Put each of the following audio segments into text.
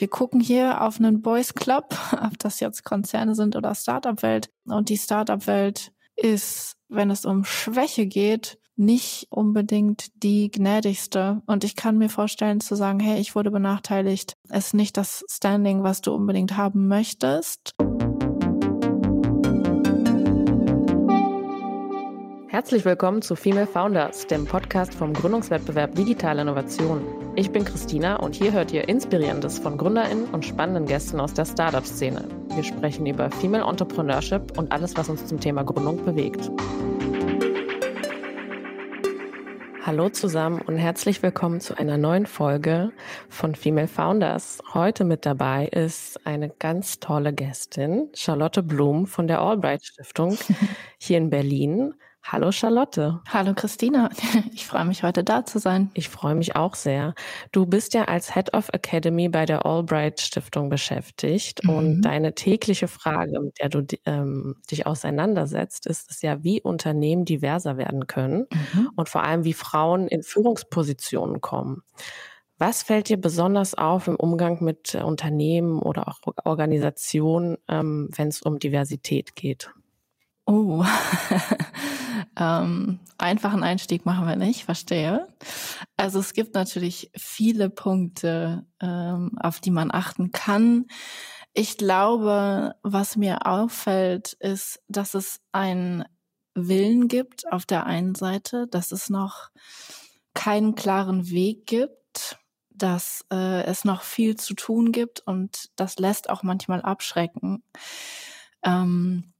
wir gucken hier auf einen Boys Club, ob das jetzt Konzerne sind oder Startup-Welt. Und die Startup-Welt ist, wenn es um Schwäche geht, nicht unbedingt die gnädigste. Und ich kann mir vorstellen zu sagen, hey, ich wurde benachteiligt, ist nicht das Standing, was du unbedingt haben möchtest. Herzlich willkommen zu Female Founders, dem Podcast vom Gründungswettbewerb Digitale Innovation. Ich bin Christina und hier hört ihr Inspirierendes von GründerInnen und spannenden Gästen aus der Startup-Szene. Wir sprechen über Female Entrepreneurship und alles, was uns zum Thema Gründung bewegt. Hallo zusammen und herzlich willkommen zu einer neuen Folge von Female Founders. Heute mit dabei ist eine ganz tolle Gästin, Charlotte Blum von der Albright Stiftung hier in Berlin. Hallo Charlotte. Hallo Christina. Ich freue mich heute da zu sein. Ich freue mich auch sehr. Du bist ja als Head of Academy bei der Albright Stiftung beschäftigt mhm. und deine tägliche Frage, mit der du ähm, dich auseinandersetzt, ist es ja, wie Unternehmen diverser werden können mhm. und vor allem, wie Frauen in Führungspositionen kommen. Was fällt dir besonders auf im Umgang mit Unternehmen oder auch Organisationen, ähm, wenn es um Diversität geht? Oh, ähm, einfachen Einstieg machen wir nicht, verstehe. Also es gibt natürlich viele Punkte, ähm, auf die man achten kann. Ich glaube, was mir auffällt, ist, dass es einen Willen gibt auf der einen Seite, dass es noch keinen klaren Weg gibt, dass äh, es noch viel zu tun gibt und das lässt auch manchmal abschrecken. Ähm,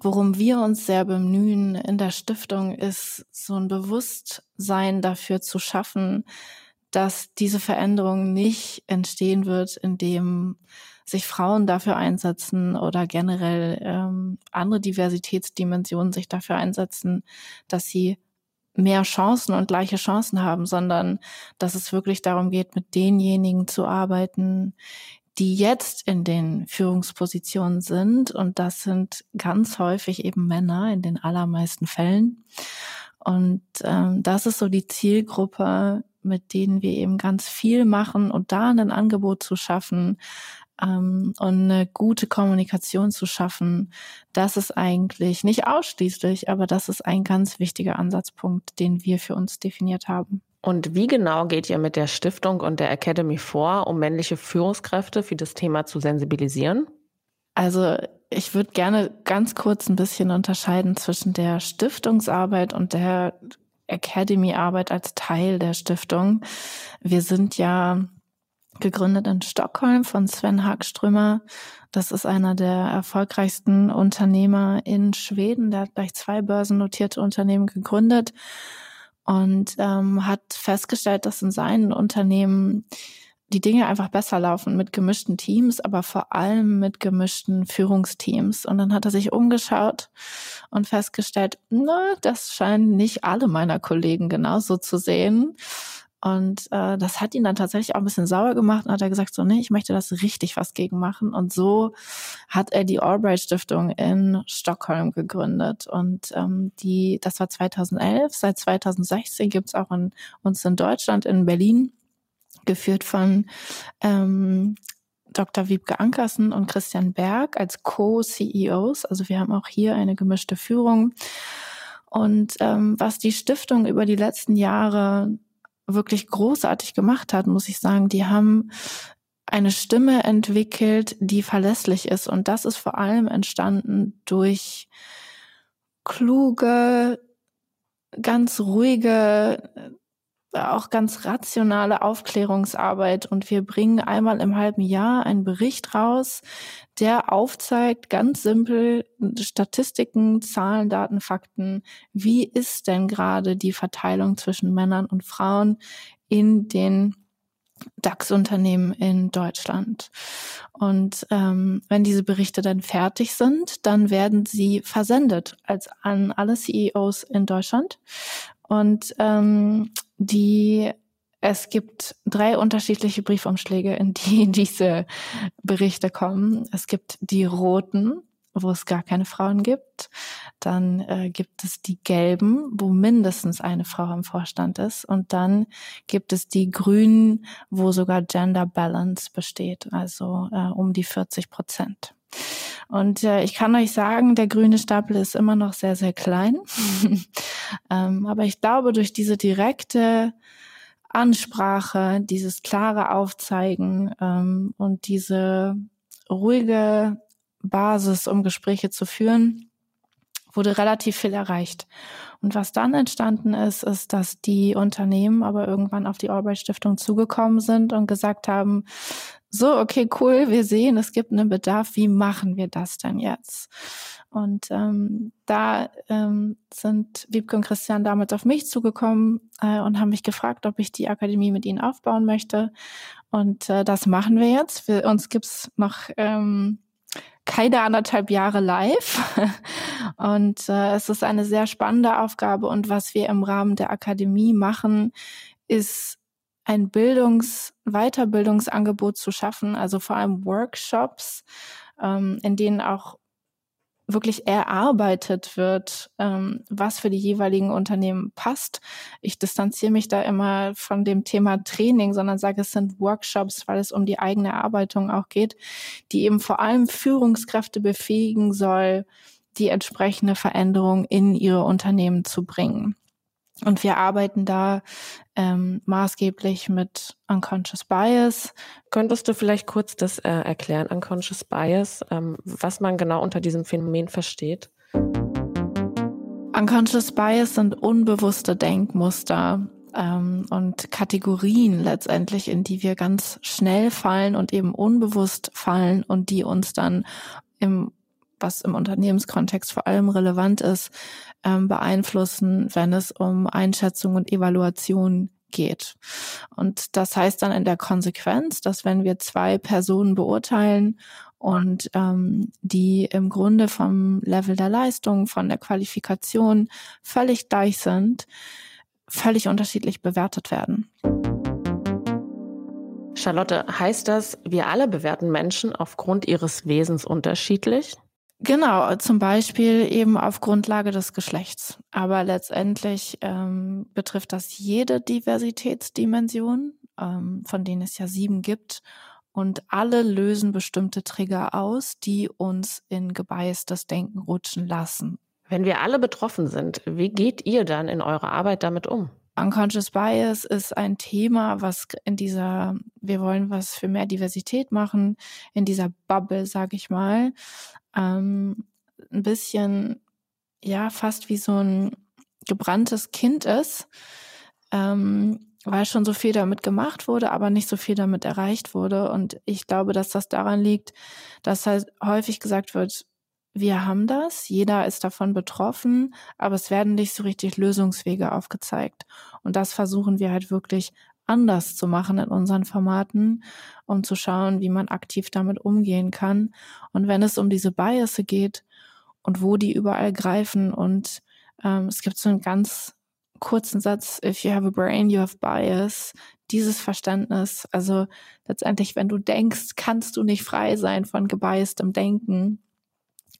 worum wir uns sehr bemühen in der Stiftung, ist so ein Bewusstsein dafür zu schaffen, dass diese Veränderung nicht entstehen wird, indem sich Frauen dafür einsetzen oder generell ähm, andere Diversitätsdimensionen sich dafür einsetzen, dass sie mehr Chancen und gleiche Chancen haben, sondern dass es wirklich darum geht, mit denjenigen zu arbeiten, die jetzt in den Führungspositionen sind. Und das sind ganz häufig eben Männer in den allermeisten Fällen. Und ähm, das ist so die Zielgruppe, mit denen wir eben ganz viel machen und da ein Angebot zu schaffen ähm, und eine gute Kommunikation zu schaffen, das ist eigentlich nicht ausschließlich, aber das ist ein ganz wichtiger Ansatzpunkt, den wir für uns definiert haben. Und wie genau geht ihr mit der Stiftung und der Academy vor, um männliche Führungskräfte für das Thema zu sensibilisieren? Also ich würde gerne ganz kurz ein bisschen unterscheiden zwischen der Stiftungsarbeit und der Academy-Arbeit als Teil der Stiftung. Wir sind ja gegründet in Stockholm von Sven Hagströmer. Das ist einer der erfolgreichsten Unternehmer in Schweden. Der hat gleich zwei börsennotierte Unternehmen gegründet und ähm, hat festgestellt, dass in seinen Unternehmen die Dinge einfach besser laufen mit gemischten Teams, aber vor allem mit gemischten Führungsteams. Und dann hat er sich umgeschaut und festgestellt, na, das scheinen nicht alle meiner Kollegen genauso zu sehen. Und äh, das hat ihn dann tatsächlich auch ein bisschen sauer gemacht und hat er gesagt, so, nee, ich möchte das richtig was gegen machen. Und so hat er die Albright Stiftung in Stockholm gegründet. Und ähm, die, das war 2011. Seit 2016 gibt's auch in, uns in Deutschland, in Berlin, geführt von ähm, Dr. Wiebke Ankersen und Christian Berg als Co-CEOs. Also wir haben auch hier eine gemischte Führung. Und ähm, was die Stiftung über die letzten Jahre wirklich großartig gemacht hat, muss ich sagen. Die haben eine Stimme entwickelt, die verlässlich ist. Und das ist vor allem entstanden durch kluge, ganz ruhige, auch ganz rationale Aufklärungsarbeit und wir bringen einmal im halben Jahr einen Bericht raus, der aufzeigt, ganz simpel, Statistiken, Zahlen, Daten, Fakten, wie ist denn gerade die Verteilung zwischen Männern und Frauen in den DAX-Unternehmen in Deutschland. Und ähm, wenn diese Berichte dann fertig sind, dann werden sie versendet als an alle CEOs in Deutschland. Und ähm, die es gibt drei unterschiedliche Briefumschläge, in die diese Berichte kommen. Es gibt die roten, wo es gar keine Frauen gibt. Dann äh, gibt es die gelben, wo mindestens eine Frau im Vorstand ist. Und dann gibt es die grünen, wo sogar Gender Balance besteht, also äh, um die 40 Prozent. Und äh, ich kann euch sagen, der grüne Stapel ist immer noch sehr, sehr klein. ähm, aber ich glaube, durch diese direkte Ansprache, dieses klare Aufzeigen ähm, und diese ruhige Basis, um Gespräche zu führen, wurde relativ viel erreicht. Und was dann entstanden ist, ist, dass die Unternehmen aber irgendwann auf die Albright Stiftung zugekommen sind und gesagt haben, so, okay, cool, wir sehen, es gibt einen Bedarf, wie machen wir das denn jetzt? Und ähm, da ähm, sind Wiebke und Christian damals auf mich zugekommen äh, und haben mich gefragt, ob ich die Akademie mit ihnen aufbauen möchte. Und äh, das machen wir jetzt. Für uns gibt's noch ähm, keine anderthalb Jahre live. Und äh, es ist eine sehr spannende Aufgabe. Und was wir im Rahmen der Akademie machen, ist ein Bildungs-, Weiterbildungsangebot zu schaffen, also vor allem Workshops, ähm, in denen auch wirklich erarbeitet wird, ähm, was für die jeweiligen Unternehmen passt. Ich distanziere mich da immer von dem Thema Training, sondern sage, es sind Workshops, weil es um die eigene Erarbeitung auch geht, die eben vor allem Führungskräfte befähigen soll, die entsprechende Veränderung in ihre Unternehmen zu bringen. Und wir arbeiten da ähm, maßgeblich mit Unconscious Bias. Könntest du vielleicht kurz das äh, erklären, Unconscious Bias, ähm, was man genau unter diesem Phänomen versteht? Unconscious Bias sind unbewusste Denkmuster ähm, und Kategorien letztendlich, in die wir ganz schnell fallen und eben unbewusst fallen und die uns dann im was im Unternehmenskontext vor allem relevant ist, ähm, beeinflussen, wenn es um Einschätzung und Evaluation geht. Und das heißt dann in der Konsequenz, dass wenn wir zwei Personen beurteilen und ähm, die im Grunde vom Level der Leistung, von der Qualifikation völlig gleich sind, völlig unterschiedlich bewertet werden. Charlotte, heißt das, wir alle bewerten Menschen aufgrund ihres Wesens unterschiedlich? Genau, zum Beispiel eben auf Grundlage des Geschlechts. Aber letztendlich ähm, betrifft das jede Diversitätsdimension, ähm, von denen es ja sieben gibt. Und alle lösen bestimmte Trigger aus, die uns in gebeißtes Denken rutschen lassen. Wenn wir alle betroffen sind, wie geht ihr dann in eurer Arbeit damit um? Unconscious Bias ist ein Thema, was in dieser, wir wollen was für mehr Diversität machen, in dieser Bubble, sag ich mal, ähm, ein bisschen, ja, fast wie so ein gebranntes Kind ist, ähm, weil schon so viel damit gemacht wurde, aber nicht so viel damit erreicht wurde. Und ich glaube, dass das daran liegt, dass halt häufig gesagt wird, wir haben das, jeder ist davon betroffen, aber es werden nicht so richtig Lösungswege aufgezeigt. Und das versuchen wir halt wirklich anders zu machen in unseren Formaten, um zu schauen, wie man aktiv damit umgehen kann. Und wenn es um diese Bias geht und wo die überall greifen und ähm, es gibt so einen ganz kurzen Satz, if you have a brain, you have bias. Dieses Verständnis, also letztendlich, wenn du denkst, kannst du nicht frei sein von gebiastem Denken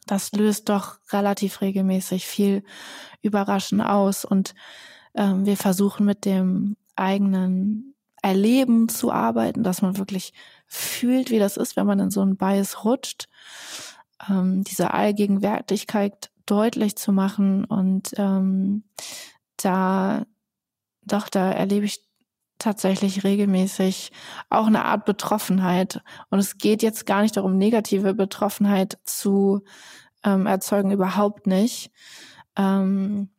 das löst doch relativ regelmäßig viel Überraschen aus. Und ähm, wir versuchen mit dem eigenen Erleben zu arbeiten, dass man wirklich fühlt, wie das ist, wenn man in so einen Bias rutscht, ähm, diese Allgegenwärtigkeit deutlich zu machen. Und ähm, da, doch, da erlebe ich tatsächlich regelmäßig auch eine Art Betroffenheit. Und es geht jetzt gar nicht darum, negative Betroffenheit zu ähm, erzeugen, überhaupt nicht, ähm,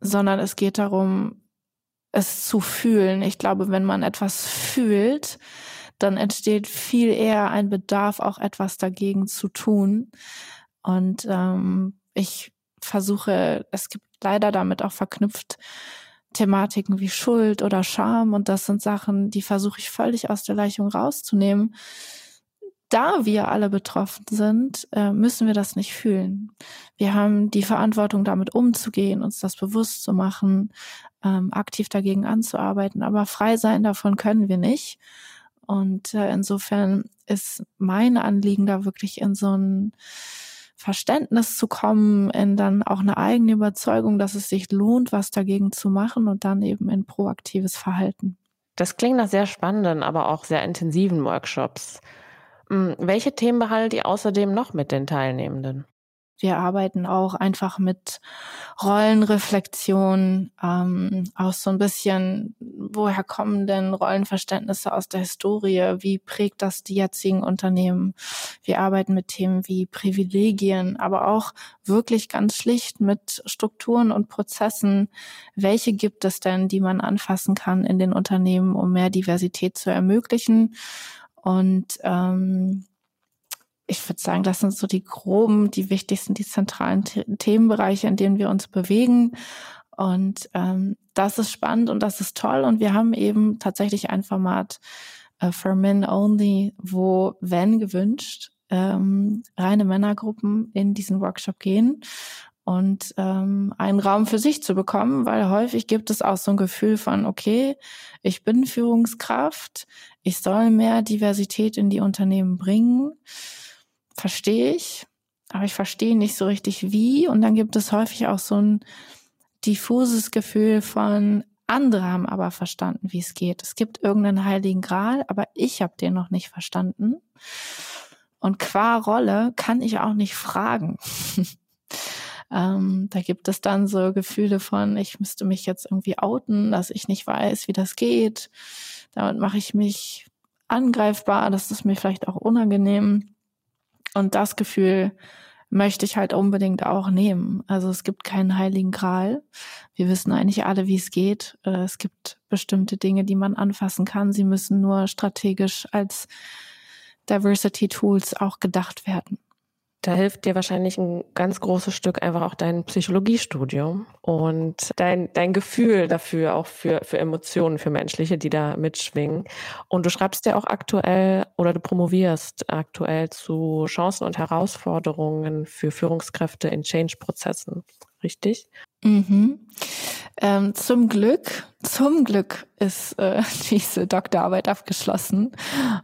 sondern es geht darum, es zu fühlen. Ich glaube, wenn man etwas fühlt, dann entsteht viel eher ein Bedarf, auch etwas dagegen zu tun. Und ähm, ich versuche, es gibt leider damit auch verknüpft Thematiken wie Schuld oder Scham und das sind Sachen, die versuche ich völlig aus der Gleichung rauszunehmen. Da wir alle betroffen sind, äh, müssen wir das nicht fühlen. Wir haben die Verantwortung, damit umzugehen, uns das bewusst zu machen, ähm, aktiv dagegen anzuarbeiten. Aber frei sein davon können wir nicht. Und äh, insofern ist mein Anliegen da wirklich in so ein Verständnis zu kommen, in dann auch eine eigene Überzeugung, dass es sich lohnt, was dagegen zu machen und dann eben in proaktives Verhalten. Das klingt nach sehr spannenden, aber auch sehr intensiven Workshops. Hm, welche Themen behaltet ihr außerdem noch mit den Teilnehmenden? Wir arbeiten auch einfach mit Rollenreflexion, ähm, auch so ein bisschen, woher kommen denn Rollenverständnisse aus der Historie? Wie prägt das die jetzigen Unternehmen? Wir arbeiten mit Themen wie Privilegien, aber auch wirklich ganz schlicht mit Strukturen und Prozessen. Welche gibt es denn, die man anfassen kann in den Unternehmen, um mehr Diversität zu ermöglichen? Und ähm, ich würde sagen, das sind so die groben, die wichtigsten, die zentralen The Themenbereiche, in denen wir uns bewegen. Und ähm, das ist spannend und das ist toll. Und wir haben eben tatsächlich ein Format äh, for Men Only, wo, wenn gewünscht, ähm, reine Männergruppen in diesen Workshop gehen und ähm, einen Raum für sich zu bekommen, weil häufig gibt es auch so ein Gefühl von, okay, ich bin Führungskraft, ich soll mehr Diversität in die Unternehmen bringen verstehe ich, aber ich verstehe nicht so richtig wie. Und dann gibt es häufig auch so ein diffuses Gefühl von, andere haben aber verstanden, wie es geht. Es gibt irgendeinen heiligen Gral, aber ich habe den noch nicht verstanden. Und qua Rolle kann ich auch nicht fragen. ähm, da gibt es dann so Gefühle von, ich müsste mich jetzt irgendwie outen, dass ich nicht weiß, wie das geht. Damit mache ich mich angreifbar, das ist mir vielleicht auch unangenehm. Und das Gefühl möchte ich halt unbedingt auch nehmen. Also es gibt keinen heiligen Gral. Wir wissen eigentlich alle, wie es geht. Äh, es gibt bestimmte Dinge, die man anfassen kann. Sie müssen nur strategisch als Diversity Tools auch gedacht werden. Da hilft dir wahrscheinlich ein ganz großes Stück einfach auch dein Psychologiestudium und dein, dein Gefühl dafür, auch für, für Emotionen, für menschliche, die da mitschwingen. Und du schreibst ja auch aktuell oder du promovierst aktuell zu Chancen und Herausforderungen für Führungskräfte in Change-Prozessen richtig? Mhm. Ähm, zum Glück, zum Glück ist äh, diese Doktorarbeit abgeschlossen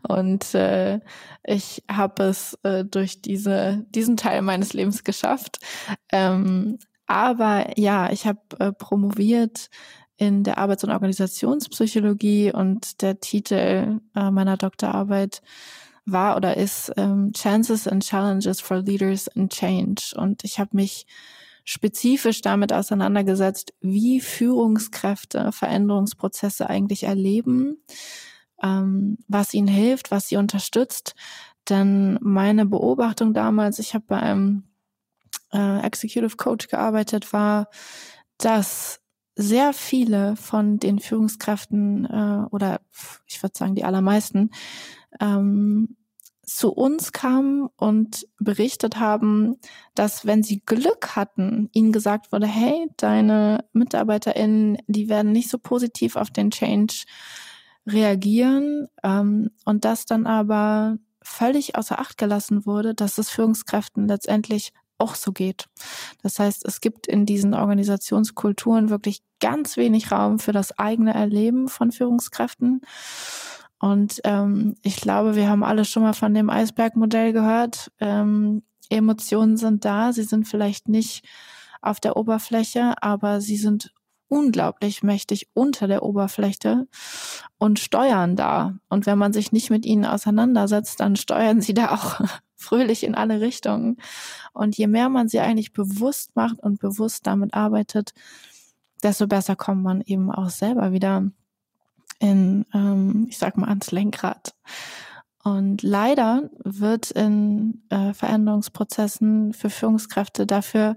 und äh, ich habe es äh, durch diese diesen Teil meines Lebens geschafft. Ähm, aber ja, ich habe äh, promoviert in der Arbeits- und Organisationspsychologie und der Titel äh, meiner Doktorarbeit war oder ist ähm, Chances and Challenges for Leaders in Change und ich habe mich spezifisch damit auseinandergesetzt, wie Führungskräfte Veränderungsprozesse eigentlich erleben, ähm, was ihnen hilft, was sie unterstützt. Denn meine Beobachtung damals, ich habe bei einem äh, Executive Coach gearbeitet, war, dass sehr viele von den Führungskräften äh, oder ich würde sagen die allermeisten ähm, zu uns kamen und berichtet haben, dass wenn sie Glück hatten, ihnen gesagt wurde, hey, deine MitarbeiterInnen, die werden nicht so positiv auf den Change reagieren ähm, und das dann aber völlig außer Acht gelassen wurde, dass es Führungskräften letztendlich auch so geht. Das heißt, es gibt in diesen Organisationskulturen wirklich ganz wenig Raum für das eigene Erleben von Führungskräften. Und ähm, ich glaube, wir haben alle schon mal von dem Eisbergmodell gehört. Ähm, Emotionen sind da, sie sind vielleicht nicht auf der Oberfläche, aber sie sind unglaublich mächtig unter der Oberfläche und steuern da. Und wenn man sich nicht mit ihnen auseinandersetzt, dann steuern sie da auch fröhlich in alle Richtungen. Und je mehr man sie eigentlich bewusst macht und bewusst damit arbeitet, desto besser kommt man eben auch selber wieder in, ähm, ich sag mal, ans Lenkrad. Und leider wird in äh, Veränderungsprozessen für Führungskräfte dafür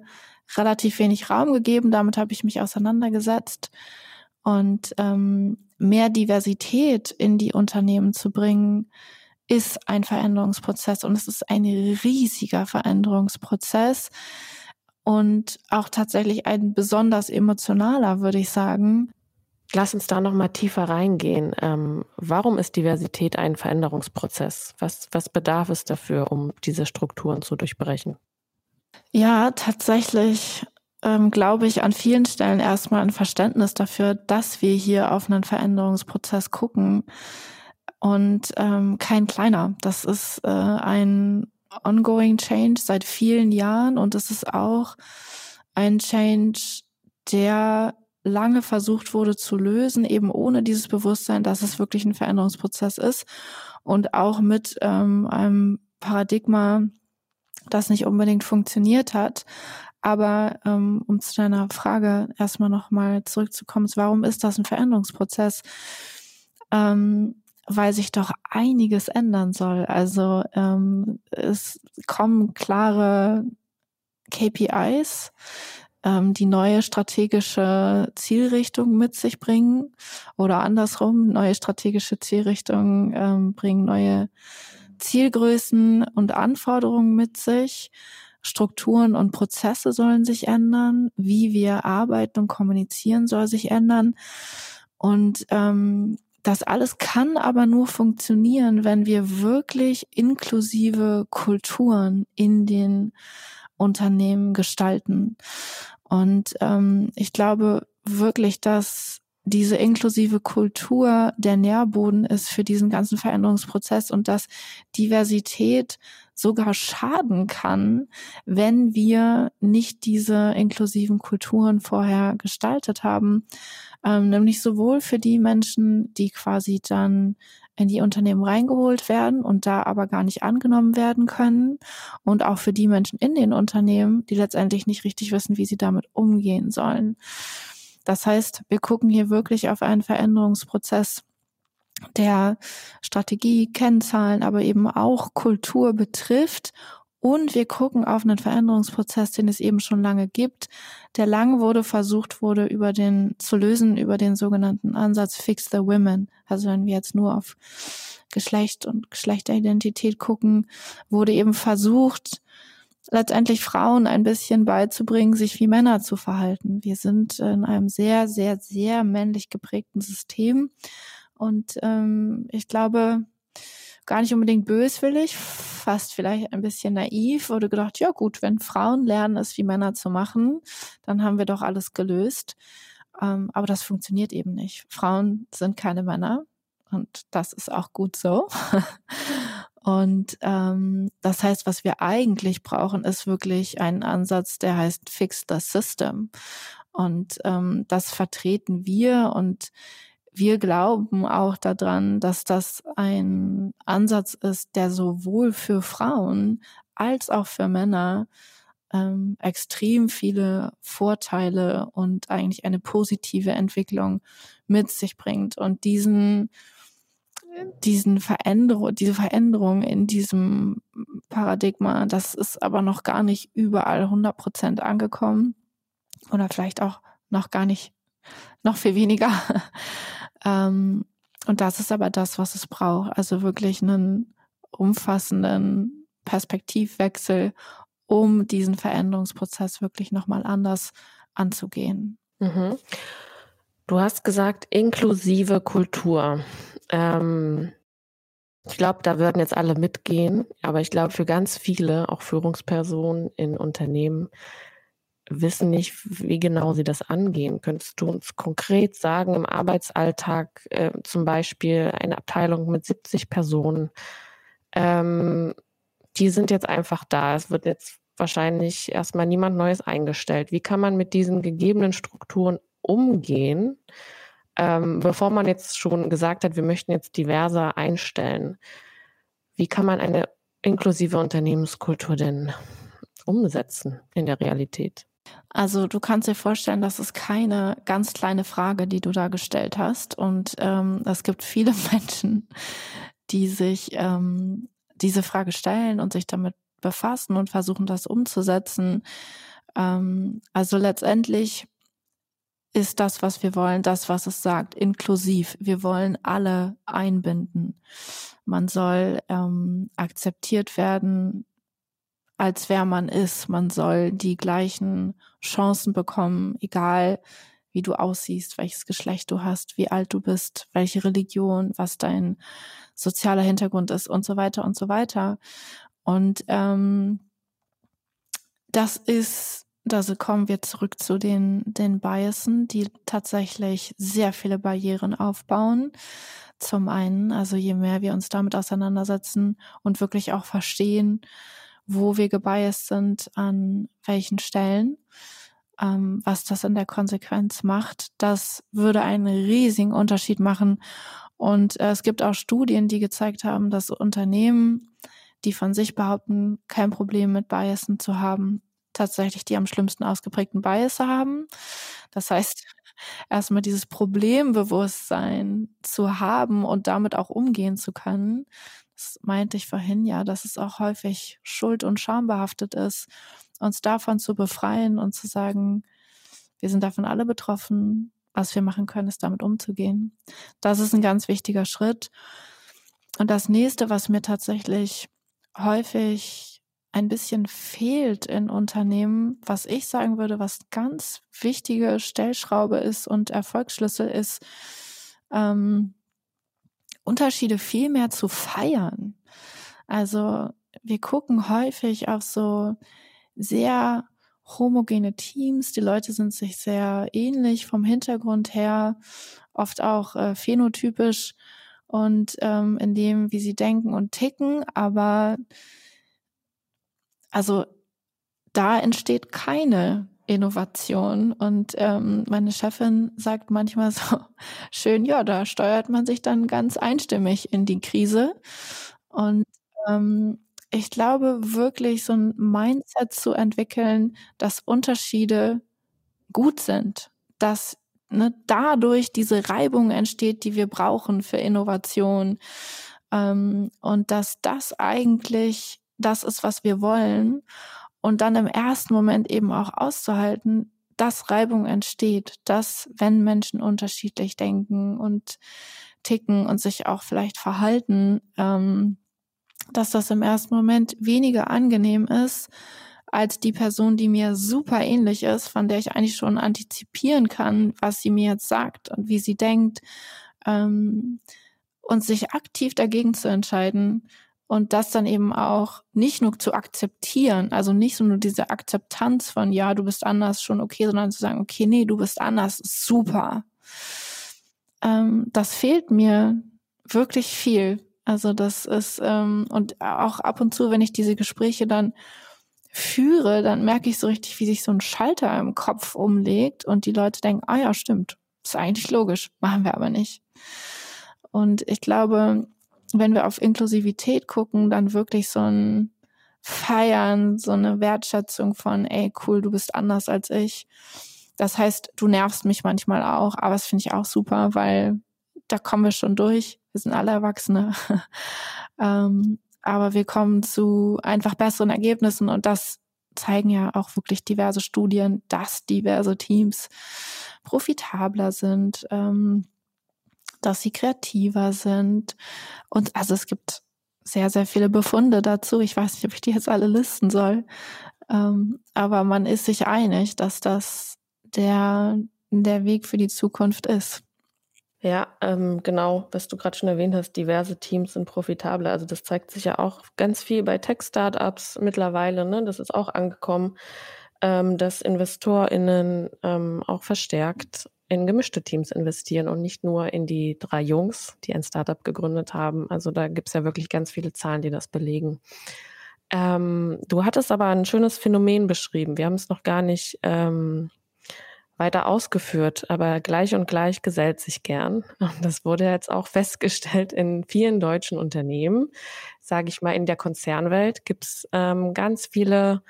relativ wenig Raum gegeben. Damit habe ich mich auseinandergesetzt. Und ähm, mehr Diversität in die Unternehmen zu bringen, ist ein Veränderungsprozess und es ist ein riesiger Veränderungsprozess und auch tatsächlich ein besonders emotionaler, würde ich sagen. Lass uns da noch mal tiefer reingehen. Ähm, warum ist Diversität ein Veränderungsprozess? Was, was bedarf es dafür, um diese Strukturen zu durchbrechen? Ja, tatsächlich ähm, glaube ich an vielen Stellen erstmal ein Verständnis dafür, dass wir hier auf einen Veränderungsprozess gucken und ähm, kein kleiner. Das ist äh, ein ongoing Change seit vielen Jahren und es ist auch ein Change, der lange versucht wurde zu lösen, eben ohne dieses Bewusstsein, dass es wirklich ein Veränderungsprozess ist und auch mit ähm, einem Paradigma, das nicht unbedingt funktioniert hat. Aber ähm, um zu deiner Frage erstmal nochmal zurückzukommen, warum ist das ein Veränderungsprozess? Ähm, weil sich doch einiges ändern soll. Also ähm, es kommen klare KPIs, ähm, die neue strategische Zielrichtung mit sich bringen oder andersrum, neue strategische Zielrichtungen ähm, bringen neue Zielgrößen und Anforderungen mit sich. Strukturen und Prozesse sollen sich ändern, wie wir arbeiten und kommunizieren soll sich ändern. Und ähm, das alles kann aber nur funktionieren, wenn wir wirklich inklusive Kulturen in den Unternehmen gestalten. Und ähm, ich glaube wirklich, dass diese inklusive Kultur der Nährboden ist für diesen ganzen Veränderungsprozess und dass Diversität sogar schaden kann, wenn wir nicht diese inklusiven Kulturen vorher gestaltet haben. Ähm, nämlich sowohl für die Menschen, die quasi dann in die Unternehmen reingeholt werden und da aber gar nicht angenommen werden können und auch für die Menschen in den Unternehmen, die letztendlich nicht richtig wissen, wie sie damit umgehen sollen. Das heißt, wir gucken hier wirklich auf einen Veränderungsprozess, der Strategie, Kennzahlen, aber eben auch Kultur betrifft. Und wir gucken auf einen Veränderungsprozess, den es eben schon lange gibt, der lang wurde versucht wurde, über den zu lösen, über den sogenannten Ansatz Fix the Women. Also wenn wir jetzt nur auf Geschlecht und Geschlechteridentität gucken, wurde eben versucht, letztendlich Frauen ein bisschen beizubringen, sich wie Männer zu verhalten. Wir sind in einem sehr, sehr, sehr männlich geprägten System. Und ähm, ich glaube, gar nicht unbedingt böswillig, fast vielleicht ein bisschen naiv, wurde gedacht, ja gut, wenn Frauen lernen, es wie Männer zu machen, dann haben wir doch alles gelöst. Ähm, aber das funktioniert eben nicht. Frauen sind keine Männer und das ist auch gut so. Und ähm, das heißt, was wir eigentlich brauchen, ist wirklich ein Ansatz, der heißt Fix the System. Und ähm, das vertreten wir und wir glauben auch daran, dass das ein Ansatz ist, der sowohl für Frauen als auch für Männer ähm, extrem viele Vorteile und eigentlich eine positive Entwicklung mit sich bringt. Und diesen diesen Veränderung, diese Veränderung in diesem Paradigma, das ist aber noch gar nicht überall 100 Prozent angekommen oder vielleicht auch noch gar nicht, noch viel weniger. ähm, und das ist aber das, was es braucht. Also wirklich einen umfassenden Perspektivwechsel, um diesen Veränderungsprozess wirklich nochmal anders anzugehen. Mhm. Du hast gesagt, inklusive Kultur. Ähm, ich glaube, da würden jetzt alle mitgehen, aber ich glaube, für ganz viele, auch Führungspersonen in Unternehmen, wissen nicht, wie genau sie das angehen. Könntest du uns konkret sagen, im Arbeitsalltag äh, zum Beispiel eine Abteilung mit 70 Personen, ähm, die sind jetzt einfach da. Es wird jetzt wahrscheinlich erstmal niemand Neues eingestellt. Wie kann man mit diesen gegebenen Strukturen umgehen, ähm, bevor man jetzt schon gesagt hat, wir möchten jetzt diverser einstellen? Wie kann man eine inklusive Unternehmenskultur denn umsetzen in der Realität? Also du kannst dir vorstellen, das ist keine ganz kleine Frage, die du da gestellt hast. Und ähm, es gibt viele Menschen, die sich ähm, diese Frage stellen und sich damit befassen und versuchen, das umzusetzen. Ähm, also letztendlich ist das, was wir wollen, das, was es sagt, inklusiv. Wir wollen alle einbinden. Man soll ähm, akzeptiert werden, als wer man ist. Man soll die gleichen Chancen bekommen, egal wie du aussiehst, welches Geschlecht du hast, wie alt du bist, welche Religion, was dein sozialer Hintergrund ist und so weiter und so weiter. Und ähm, das ist also kommen wir zurück zu den, den Biasen, die tatsächlich sehr viele Barrieren aufbauen. Zum einen, also je mehr wir uns damit auseinandersetzen und wirklich auch verstehen, wo wir gebiased sind, an welchen Stellen, ähm, was das in der Konsequenz macht. Das würde einen riesigen Unterschied machen. Und äh, es gibt auch Studien, die gezeigt haben, dass Unternehmen, die von sich behaupten, kein Problem mit Biasen zu haben, tatsächlich die am schlimmsten ausgeprägten Bias haben. Das heißt, erstmal dieses Problembewusstsein zu haben und damit auch umgehen zu können. Das meinte ich vorhin ja, dass es auch häufig schuld- und schambehaftet ist, uns davon zu befreien und zu sagen, wir sind davon alle betroffen. Was wir machen können, ist damit umzugehen. Das ist ein ganz wichtiger Schritt. Und das nächste, was mir tatsächlich häufig ein bisschen fehlt in Unternehmen, was ich sagen würde, was ganz wichtige Stellschraube ist und Erfolgsschlüssel ist, ähm, Unterschiede viel mehr zu feiern. Also wir gucken häufig auf so sehr homogene Teams. Die Leute sind sich sehr ähnlich vom Hintergrund her, oft auch äh, phänotypisch und ähm, in dem, wie sie denken und ticken, aber also da entsteht keine Innovation. Und ähm, meine Chefin sagt manchmal so schön, ja, da steuert man sich dann ganz einstimmig in die Krise. Und ähm, ich glaube wirklich, so ein Mindset zu entwickeln, dass Unterschiede gut sind, dass ne, dadurch diese Reibung entsteht, die wir brauchen für Innovation. Ähm, und dass das eigentlich das ist, was wir wollen. Und dann im ersten Moment eben auch auszuhalten, dass Reibung entsteht, dass wenn Menschen unterschiedlich denken und ticken und sich auch vielleicht verhalten, ähm, dass das im ersten Moment weniger angenehm ist als die Person, die mir super ähnlich ist, von der ich eigentlich schon antizipieren kann, was sie mir jetzt sagt und wie sie denkt, ähm, und sich aktiv dagegen zu entscheiden, und das dann eben auch nicht nur zu akzeptieren, also nicht so nur diese Akzeptanz von, ja, du bist anders, schon okay, sondern zu sagen, okay, nee, du bist anders, super. Ähm, das fehlt mir wirklich viel. Also das ist, ähm, und auch ab und zu, wenn ich diese Gespräche dann führe, dann merke ich so richtig, wie sich so ein Schalter im Kopf umlegt und die Leute denken, ah ja, stimmt, ist eigentlich logisch, machen wir aber nicht. Und ich glaube, wenn wir auf Inklusivität gucken, dann wirklich so ein Feiern, so eine Wertschätzung von, ey, cool, du bist anders als ich. Das heißt, du nervst mich manchmal auch, aber das finde ich auch super, weil da kommen wir schon durch. Wir sind alle Erwachsene. ähm, aber wir kommen zu einfach besseren Ergebnissen und das zeigen ja auch wirklich diverse Studien, dass diverse Teams profitabler sind, ähm, dass sie kreativer sind. Und also es gibt sehr, sehr viele Befunde dazu. Ich weiß nicht, ob ich die jetzt alle listen soll. Ähm, aber man ist sich einig, dass das der, der Weg für die Zukunft ist. Ja, ähm, genau, was du gerade schon erwähnt hast, diverse Teams sind profitabler. Also das zeigt sich ja auch ganz viel bei Tech-Startups mittlerweile. Ne? Das ist auch angekommen, ähm, dass InvestorInnen ähm, auch verstärkt in gemischte Teams investieren und nicht nur in die drei Jungs, die ein Startup gegründet haben. Also da gibt es ja wirklich ganz viele Zahlen, die das belegen. Ähm, du hattest aber ein schönes Phänomen beschrieben. Wir haben es noch gar nicht ähm, weiter ausgeführt, aber gleich und gleich gesellt sich gern. Und das wurde jetzt auch festgestellt in vielen deutschen Unternehmen. Sage ich mal, in der Konzernwelt gibt es ähm, ganz viele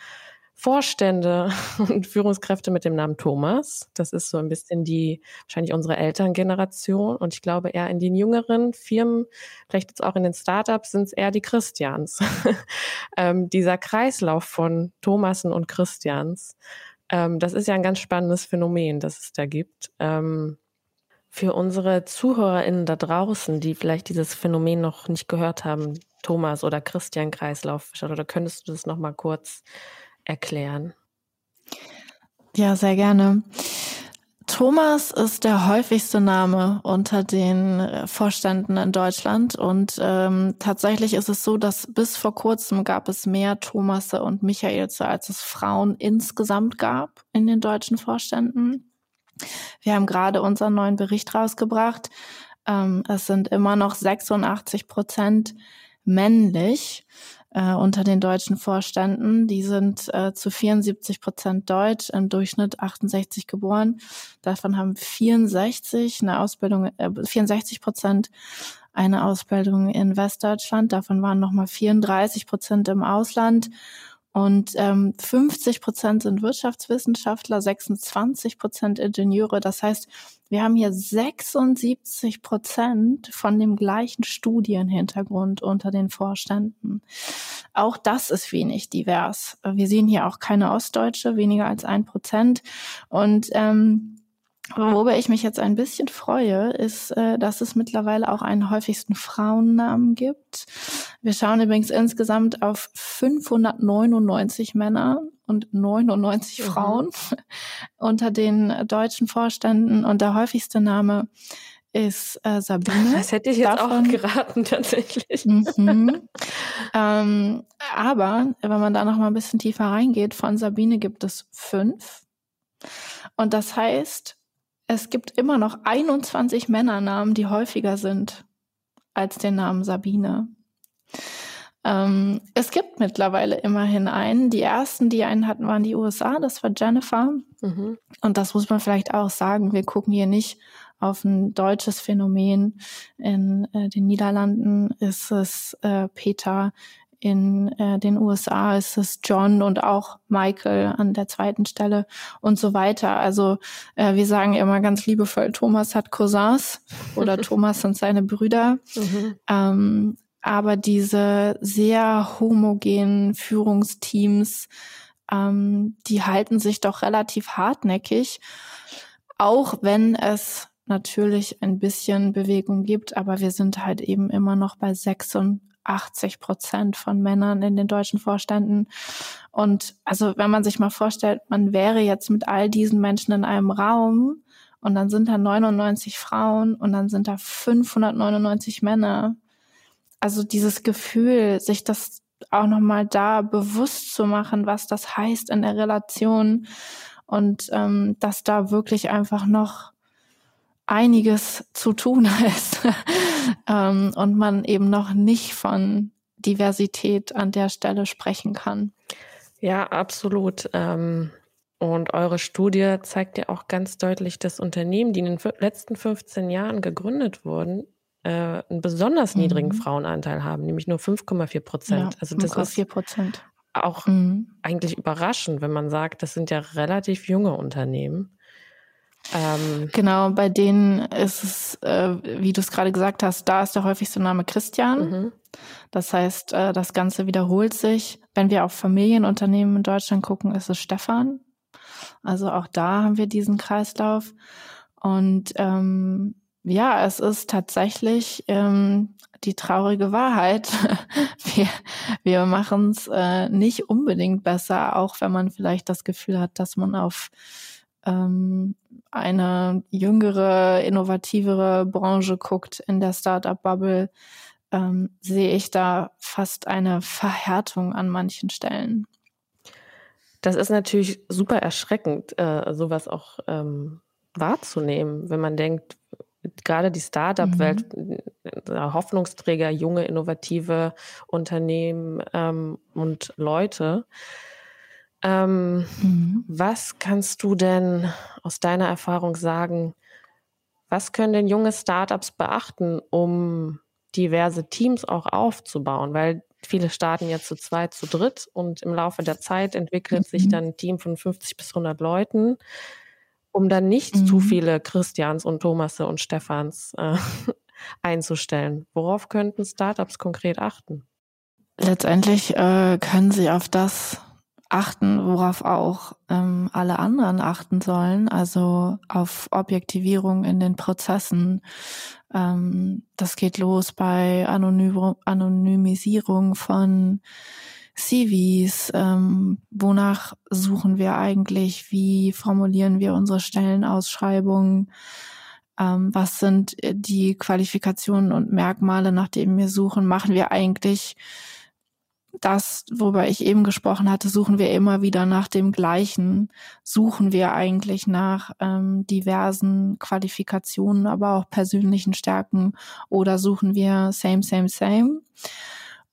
Vorstände und Führungskräfte mit dem Namen Thomas. Das ist so ein bisschen die, wahrscheinlich unsere Elterngeneration. Und ich glaube eher in den jüngeren Firmen, vielleicht jetzt auch in den Startups, sind es eher die Christians. ähm, dieser Kreislauf von Thomasen und Christians, ähm, das ist ja ein ganz spannendes Phänomen, das es da gibt. Ähm, für unsere ZuhörerInnen da draußen, die vielleicht dieses Phänomen noch nicht gehört haben, Thomas oder Christian Kreislauf, oder könntest du das nochmal kurz erklären? Ja, sehr gerne. Thomas ist der häufigste Name unter den äh, Vorständen in Deutschland und ähm, tatsächlich ist es so, dass bis vor kurzem gab es mehr Thomasse und Michaelse, als es Frauen insgesamt gab in den deutschen Vorständen. Wir haben gerade unseren neuen Bericht rausgebracht. Ähm, es sind immer noch 86 Prozent männlich. Äh, unter den deutschen Vorständen. Die sind äh, zu 74 Prozent deutsch, im Durchschnitt 68 geboren. Davon haben 64 eine Ausbildung, äh, 64 Prozent eine Ausbildung in Westdeutschland. Davon waren nochmal 34 Prozent im Ausland. Und ähm, 50 Prozent sind Wirtschaftswissenschaftler, 26 Prozent Ingenieure. Das heißt, wir haben hier 76 Prozent von dem gleichen Studienhintergrund unter den Vorständen. Auch das ist wenig divers. Wir sehen hier auch keine Ostdeutsche, weniger als ein Prozent. Und ähm, Worüber ich mich jetzt ein bisschen freue, ist, äh, dass es mittlerweile auch einen häufigsten Frauennamen gibt. Wir schauen übrigens insgesamt auf 599 Männer und 99 mhm. Frauen unter den deutschen Vorständen und der häufigste Name ist äh, Sabine. Das hätte ich jetzt Davon, auch geraten, tatsächlich. Mhm. ähm, aber wenn man da noch mal ein bisschen tiefer reingeht, von Sabine gibt es fünf. Und das heißt, es gibt immer noch 21 Männernamen, die häufiger sind als den Namen Sabine. Ähm, es gibt mittlerweile immerhin einen. Die ersten, die einen hatten, waren die USA. Das war Jennifer. Mhm. Und das muss man vielleicht auch sagen. Wir gucken hier nicht auf ein deutsches Phänomen. In äh, den Niederlanden ist es äh, Peter in äh, den USA ist es John und auch Michael an der zweiten Stelle und so weiter. Also äh, wir sagen immer ganz liebevoll, Thomas hat Cousins oder Thomas sind seine Brüder. Mhm. Ähm, aber diese sehr homogenen Führungsteams, ähm, die halten sich doch relativ hartnäckig, auch wenn es natürlich ein bisschen Bewegung gibt, aber wir sind halt eben immer noch bei 86 80 Prozent von Männern in den deutschen Vorständen. Und also wenn man sich mal vorstellt, man wäre jetzt mit all diesen Menschen in einem Raum und dann sind da 99 Frauen und dann sind da 599 Männer. Also dieses Gefühl, sich das auch nochmal da bewusst zu machen, was das heißt in der Relation und ähm, dass da wirklich einfach noch einiges zu tun ist ähm, und man eben noch nicht von Diversität an der Stelle sprechen kann. Ja, absolut. Ähm, und eure Studie zeigt ja auch ganz deutlich, dass Unternehmen, die in den letzten 15 Jahren gegründet wurden, äh, einen besonders niedrigen mhm. Frauenanteil haben, nämlich nur 5,4 Prozent. Ja, also das ist Prozent. auch mhm. eigentlich überraschend, wenn man sagt, das sind ja relativ junge Unternehmen. Ähm, genau, bei denen ist es, äh, wie du es gerade gesagt hast, da ist der häufigste Name Christian. Mhm. Das heißt, äh, das Ganze wiederholt sich. Wenn wir auf Familienunternehmen in Deutschland gucken, ist es Stefan. Also auch da haben wir diesen Kreislauf. Und ähm, ja, es ist tatsächlich ähm, die traurige Wahrheit. wir wir machen es äh, nicht unbedingt besser, auch wenn man vielleicht das Gefühl hat, dass man auf ähm, eine jüngere, innovativere Branche guckt in der Startup-Bubble, ähm, sehe ich da fast eine Verhärtung an manchen Stellen. Das ist natürlich super erschreckend, äh, sowas auch ähm, wahrzunehmen, wenn man denkt, gerade die Startup-Welt, mhm. Äh, Hoffnungsträger, junge, innovative Unternehmen ähm, und Leute, ähm, mhm. Was kannst du denn aus deiner Erfahrung sagen? Was können denn junge Startups beachten, um diverse Teams auch aufzubauen? Weil viele starten jetzt zu zweit, zu dritt und im Laufe der Zeit entwickelt mhm. sich dann ein Team von 50 bis 100 Leuten, um dann nicht mhm. zu viele Christians und Thomasse und Stephans äh, einzustellen. Worauf könnten Startups konkret achten? Letztendlich äh, können sie auf das achten, worauf auch ähm, alle anderen achten sollen, also auf Objektivierung in den Prozessen. Ähm, das geht los bei Anony Anonymisierung von CVs. Ähm, wonach suchen wir eigentlich? Wie formulieren wir unsere Stellenausschreibungen? Ähm, was sind die Qualifikationen und Merkmale, nach denen wir suchen? Machen wir eigentlich das, worüber ich eben gesprochen hatte, suchen wir immer wieder nach dem Gleichen. Suchen wir eigentlich nach ähm, diversen Qualifikationen, aber auch persönlichen Stärken oder suchen wir same, same, same?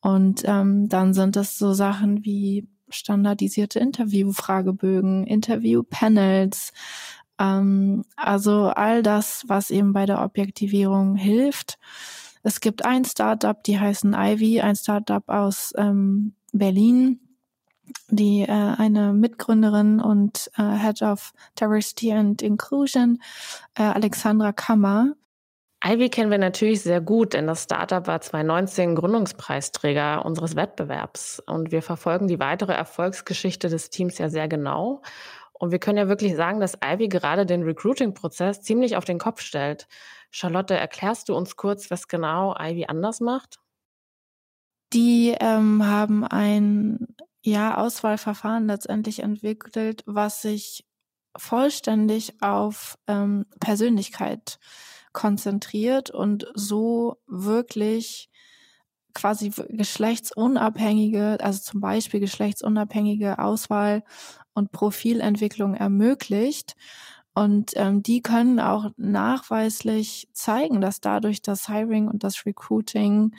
Und ähm, dann sind es so Sachen wie standardisierte Interviewfragebögen, Interviewpanels, ähm, also all das, was eben bei der Objektivierung hilft. Es gibt ein Startup, die heißen Ivy, ein Startup aus ähm, Berlin, die äh, eine Mitgründerin und äh, Head of Diversity and Inclusion, äh, Alexandra Kammer. Ivy kennen wir natürlich sehr gut, denn das Startup war 2019 Gründungspreisträger unseres Wettbewerbs und wir verfolgen die weitere Erfolgsgeschichte des Teams ja sehr genau. Und wir können ja wirklich sagen, dass Ivy gerade den Recruiting-Prozess ziemlich auf den Kopf stellt. Charlotte, erklärst du uns kurz, was genau Ivy anders macht? Die ähm, haben ein ja, Auswahlverfahren letztendlich entwickelt, was sich vollständig auf ähm, Persönlichkeit konzentriert und so wirklich quasi geschlechtsunabhängige, also zum Beispiel geschlechtsunabhängige Auswahl und Profilentwicklung ermöglicht. Und ähm, die können auch nachweislich zeigen, dass dadurch das Hiring und das Recruiting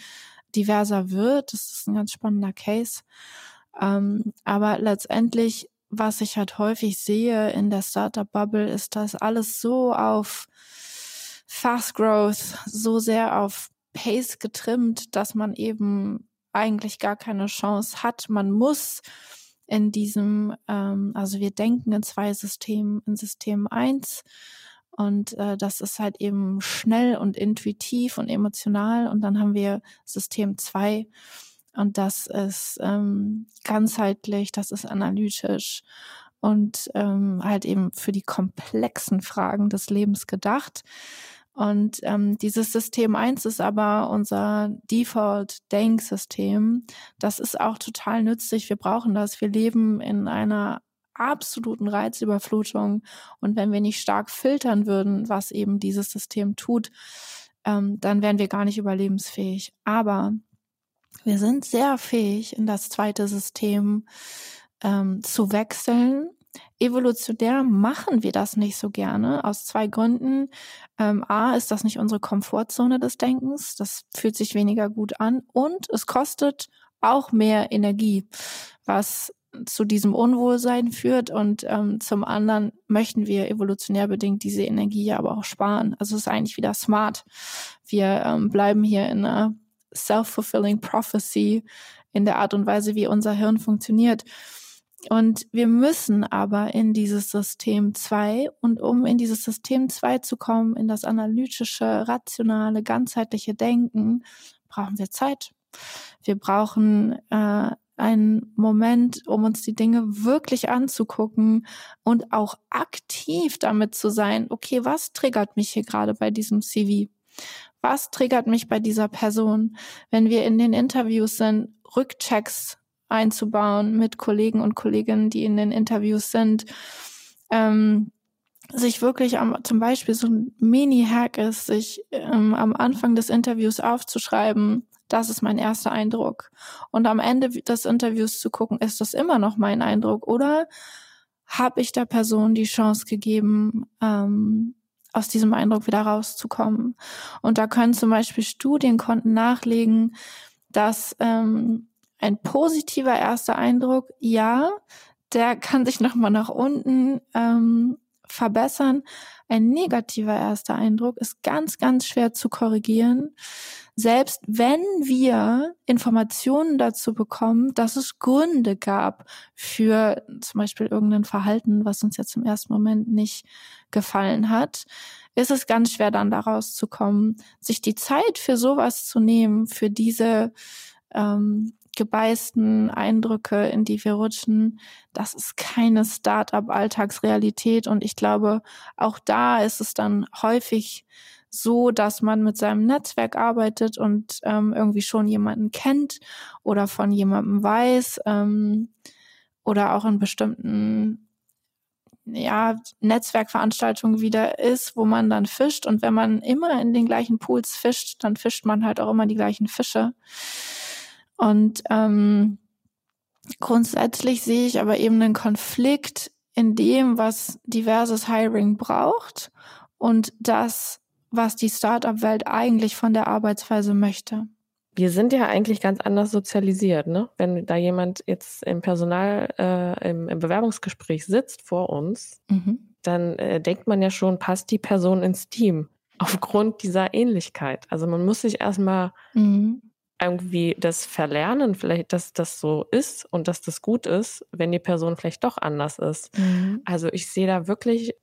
diverser wird. Das ist ein ganz spannender Case. Ähm, aber letztendlich, was ich halt häufig sehe in der Startup-Bubble, ist, dass alles so auf Fast Growth, so sehr auf Pace getrimmt, dass man eben eigentlich gar keine Chance hat. Man muss in diesem, ähm, also wir denken in zwei Systemen, in System eins und äh, das ist halt eben schnell und intuitiv und emotional und dann haben wir System zwei und das ist ähm, ganzheitlich, das ist analytisch und ähm, halt eben für die komplexen Fragen des Lebens gedacht. Und ähm, dieses System 1 ist aber unser Default-Denksystem. Das ist auch total nützlich. Wir brauchen das. Wir leben in einer absoluten Reizüberflutung. Und wenn wir nicht stark filtern würden, was eben dieses System tut, ähm, dann wären wir gar nicht überlebensfähig. Aber wir sind sehr fähig, in das zweite System ähm, zu wechseln. Evolutionär machen wir das nicht so gerne, aus zwei Gründen. Ähm, A, ist das nicht unsere Komfortzone des Denkens, das fühlt sich weniger gut an und es kostet auch mehr Energie, was zu diesem Unwohlsein führt und ähm, zum anderen möchten wir evolutionär bedingt diese Energie ja aber auch sparen. Also es ist eigentlich wieder smart. Wir ähm, bleiben hier in einer self-fulfilling prophecy in der Art und Weise, wie unser Hirn funktioniert. Und wir müssen aber in dieses System 2 und um in dieses System 2 zu kommen, in das analytische, rationale, ganzheitliche Denken, brauchen wir Zeit. Wir brauchen äh, einen Moment, um uns die Dinge wirklich anzugucken und auch aktiv damit zu sein, okay, was triggert mich hier gerade bei diesem CV? Was triggert mich bei dieser Person? Wenn wir in den Interviews sind, Rückchecks einzubauen mit Kollegen und Kolleginnen, die in den Interviews sind, ähm, sich wirklich am, zum Beispiel so ein Mini-Hack ist, sich ähm, am Anfang des Interviews aufzuschreiben, das ist mein erster Eindruck. Und am Ende des Interviews zu gucken, ist das immer noch mein Eindruck oder habe ich der Person die Chance gegeben, ähm, aus diesem Eindruck wieder rauszukommen. Und da können zum Beispiel Studienkonten nachlegen, dass ähm, ein positiver erster Eindruck, ja, der kann sich nochmal nach unten ähm, verbessern. Ein negativer erster Eindruck ist ganz, ganz schwer zu korrigieren. Selbst wenn wir Informationen dazu bekommen, dass es Gründe gab für zum Beispiel irgendein Verhalten, was uns jetzt im ersten Moment nicht gefallen hat, ist es ganz schwer dann daraus zu kommen, sich die Zeit für sowas zu nehmen, für diese ähm, gebeißten Eindrücke, in die wir rutschen, das ist keine Start-up-Alltagsrealität. Und ich glaube, auch da ist es dann häufig so, dass man mit seinem Netzwerk arbeitet und ähm, irgendwie schon jemanden kennt oder von jemandem weiß ähm, oder auch in bestimmten ja, Netzwerkveranstaltungen wieder ist, wo man dann fischt. Und wenn man immer in den gleichen Pools fischt, dann fischt man halt auch immer die gleichen Fische. Und ähm, grundsätzlich sehe ich aber eben einen Konflikt in dem, was diverses Hiring braucht und das, was die Startup-Welt eigentlich von der Arbeitsweise möchte. wir sind ja eigentlich ganz anders sozialisiert, ne? Wenn da jemand jetzt im Personal, äh, im, im Bewerbungsgespräch sitzt vor uns, mhm. dann äh, denkt man ja schon, passt die Person ins Team aufgrund dieser Ähnlichkeit. Also man muss sich erstmal mhm. Irgendwie das verlernen, vielleicht, dass das so ist und dass das gut ist, wenn die Person vielleicht doch anders ist. Mhm. Also ich sehe da wirklich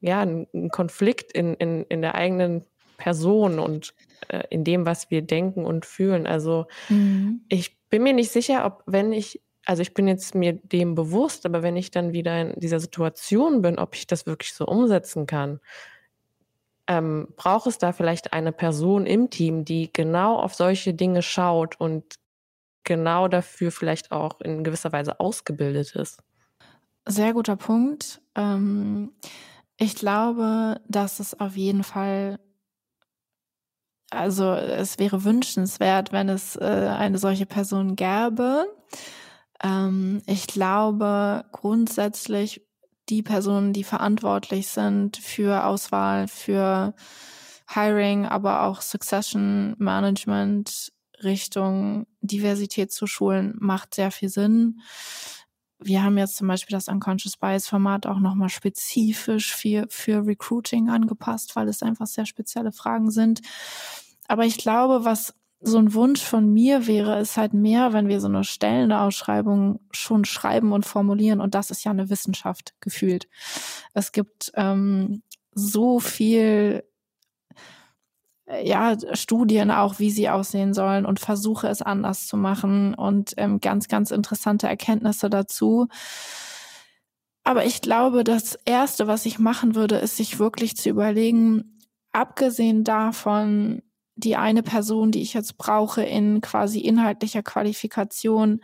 ja einen Konflikt in, in, in der eigenen Person und äh, in dem, was wir denken und fühlen. Also mhm. ich bin mir nicht sicher, ob wenn ich, also ich bin jetzt mir dem bewusst, aber wenn ich dann wieder in dieser Situation bin, ob ich das wirklich so umsetzen kann. Ähm, braucht es da vielleicht eine Person im Team, die genau auf solche Dinge schaut und genau dafür vielleicht auch in gewisser Weise ausgebildet ist? Sehr guter Punkt. Ähm, ich glaube, dass es auf jeden Fall also es wäre wünschenswert, wenn es äh, eine solche Person gäbe. Ähm, ich glaube grundsätzlich, die Personen, die verantwortlich sind für Auswahl, für Hiring, aber auch Succession Management Richtung Diversität zu schulen, macht sehr viel Sinn. Wir haben jetzt zum Beispiel das Unconscious Bias Format auch nochmal spezifisch für, für Recruiting angepasst, weil es einfach sehr spezielle Fragen sind. Aber ich glaube, was so ein Wunsch von mir wäre, ist halt mehr, wenn wir so eine Stellenausschreibung schon schreiben und formulieren. Und das ist ja eine Wissenschaft gefühlt. Es gibt ähm, so viel ja, Studien auch, wie sie aussehen sollen und Versuche es anders zu machen und ähm, ganz, ganz interessante Erkenntnisse dazu. Aber ich glaube, das Erste, was ich machen würde, ist sich wirklich zu überlegen, abgesehen davon, die eine Person, die ich jetzt brauche in quasi inhaltlicher Qualifikation,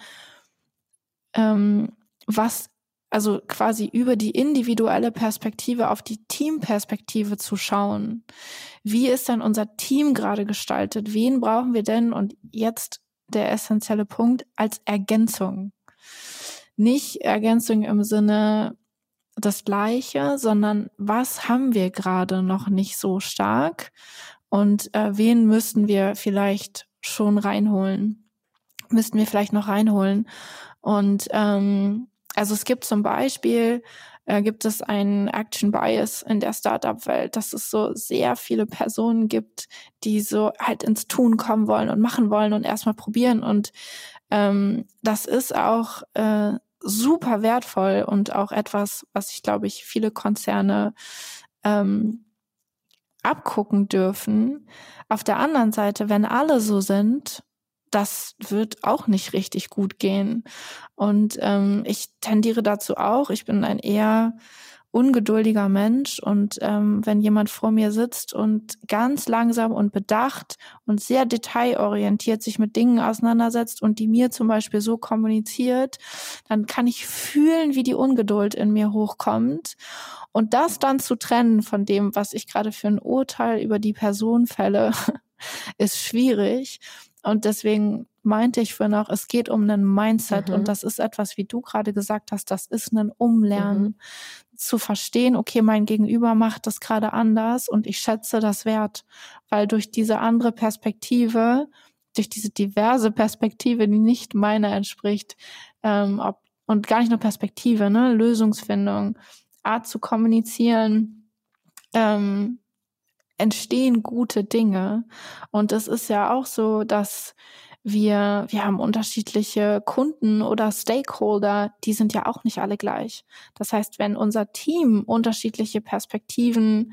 ähm, was also quasi über die individuelle Perspektive auf die Teamperspektive zu schauen. Wie ist denn unser Team gerade gestaltet? Wen brauchen wir denn? Und jetzt der essentielle Punkt als Ergänzung. Nicht Ergänzung im Sinne das Gleiche, sondern was haben wir gerade noch nicht so stark und äh, wen müssten wir vielleicht schon reinholen? Müssten wir vielleicht noch reinholen? Und ähm, also es gibt zum Beispiel, äh, gibt es einen Action Bias in der Startup-Welt, dass es so sehr viele Personen gibt, die so halt ins Tun kommen wollen und machen wollen und erstmal probieren. Und ähm, das ist auch äh, super wertvoll und auch etwas, was ich glaube ich viele Konzerne ähm, abgucken dürfen. Auf der anderen Seite, wenn alle so sind, das wird auch nicht richtig gut gehen. Und ähm, ich tendiere dazu auch. Ich bin ein eher ungeduldiger Mensch und ähm, wenn jemand vor mir sitzt und ganz langsam und bedacht und sehr detailorientiert sich mit Dingen auseinandersetzt und die mir zum Beispiel so kommuniziert, dann kann ich fühlen, wie die Ungeduld in mir hochkommt und das dann zu trennen von dem, was ich gerade für ein Urteil über die Person fälle, ist schwierig. Und deswegen meinte ich vorhin auch, es geht um einen Mindset mhm. und das ist etwas, wie du gerade gesagt hast, das ist ein Umlernen. Mhm. Zu verstehen, okay, mein Gegenüber macht das gerade anders und ich schätze das wert, weil durch diese andere Perspektive, durch diese diverse Perspektive, die nicht meiner entspricht, ähm, ob, und gar nicht nur Perspektive, ne, Lösungsfindung, Art zu kommunizieren, ähm, entstehen gute Dinge. Und es ist ja auch so, dass wir, wir haben unterschiedliche Kunden oder Stakeholder, die sind ja auch nicht alle gleich. Das heißt, wenn unser Team unterschiedliche Perspektiven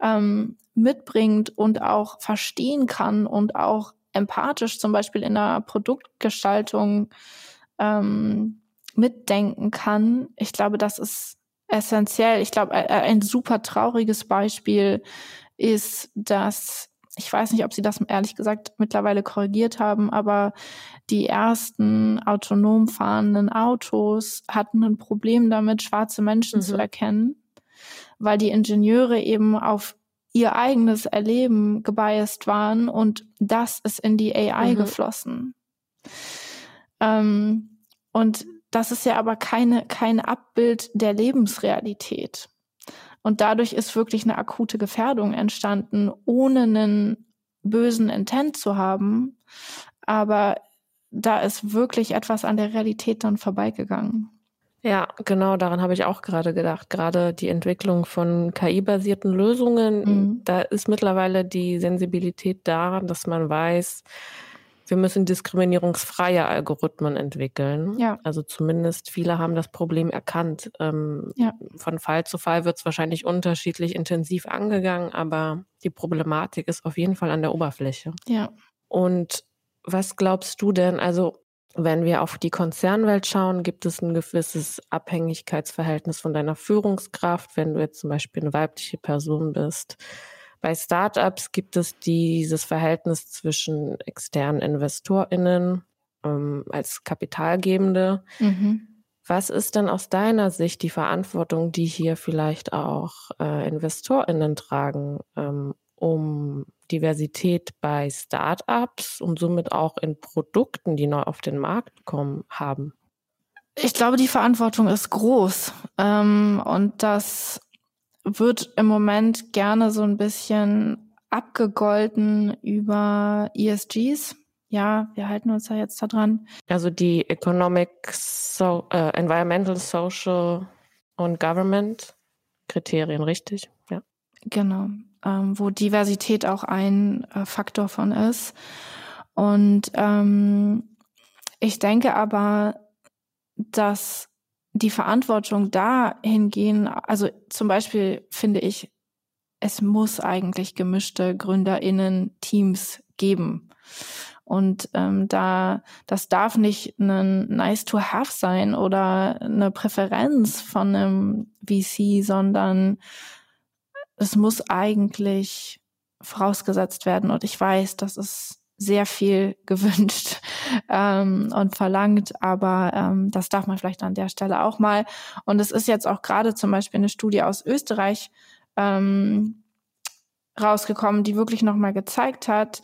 ähm, mitbringt und auch verstehen kann und auch empathisch zum Beispiel in der Produktgestaltung ähm, mitdenken kann, ich glaube, das ist essentiell. Ich glaube, ein super trauriges Beispiel ist, dass ich weiß nicht, ob sie das ehrlich gesagt mittlerweile korrigiert haben, aber die ersten autonom fahrenden Autos hatten ein Problem damit, schwarze Menschen mhm. zu erkennen, weil die Ingenieure eben auf ihr eigenes Erleben gebiased waren und das ist in die AI mhm. geflossen. Ähm, und das ist ja aber keine, kein Abbild der Lebensrealität. Und dadurch ist wirklich eine akute Gefährdung entstanden, ohne einen bösen Intent zu haben. aber da ist wirklich etwas an der Realität dann vorbeigegangen. Ja, genau, daran habe ich auch gerade gedacht. Gerade die Entwicklung von KI-basierten Lösungen, mhm. da ist mittlerweile die Sensibilität da, dass man weiß, wir müssen diskriminierungsfreie Algorithmen entwickeln. Ja. Also zumindest viele haben das Problem erkannt. Ähm, ja. Von Fall zu Fall wird es wahrscheinlich unterschiedlich intensiv angegangen, aber die Problematik ist auf jeden Fall an der Oberfläche. Ja. Und was glaubst du denn? Also wenn wir auf die Konzernwelt schauen, gibt es ein gewisses Abhängigkeitsverhältnis von deiner Führungskraft, wenn du jetzt zum Beispiel eine weibliche Person bist. Bei Startups gibt es dieses Verhältnis zwischen externen InvestorInnen ähm, als Kapitalgebende. Mhm. Was ist denn aus deiner Sicht die Verantwortung, die hier vielleicht auch äh, InvestorInnen tragen, ähm, um Diversität bei Startups und somit auch in Produkten, die neu auf den Markt kommen, haben? Ich glaube, die Verantwortung ist groß. Ähm, und das wird im Moment gerne so ein bisschen abgegolten über ESGs. Ja, wir halten uns da jetzt da dran. Also die Economic, so, äh, Environmental, Social und Government Kriterien, richtig? Ja. Genau ähm, wo Diversität auch ein äh, Faktor von ist. Und ähm, ich denke aber, dass die Verantwortung dahingehen, also zum Beispiel finde ich, es muss eigentlich gemischte GründerInnen-Teams geben. Und ähm, da das darf nicht ein nice to have sein oder eine Präferenz von einem VC, sondern es muss eigentlich vorausgesetzt werden. Und ich weiß, das ist sehr viel gewünscht ähm, und verlangt, aber ähm, das darf man vielleicht an der Stelle auch mal. Und es ist jetzt auch gerade zum Beispiel eine Studie aus Österreich ähm, rausgekommen, die wirklich nochmal gezeigt hat,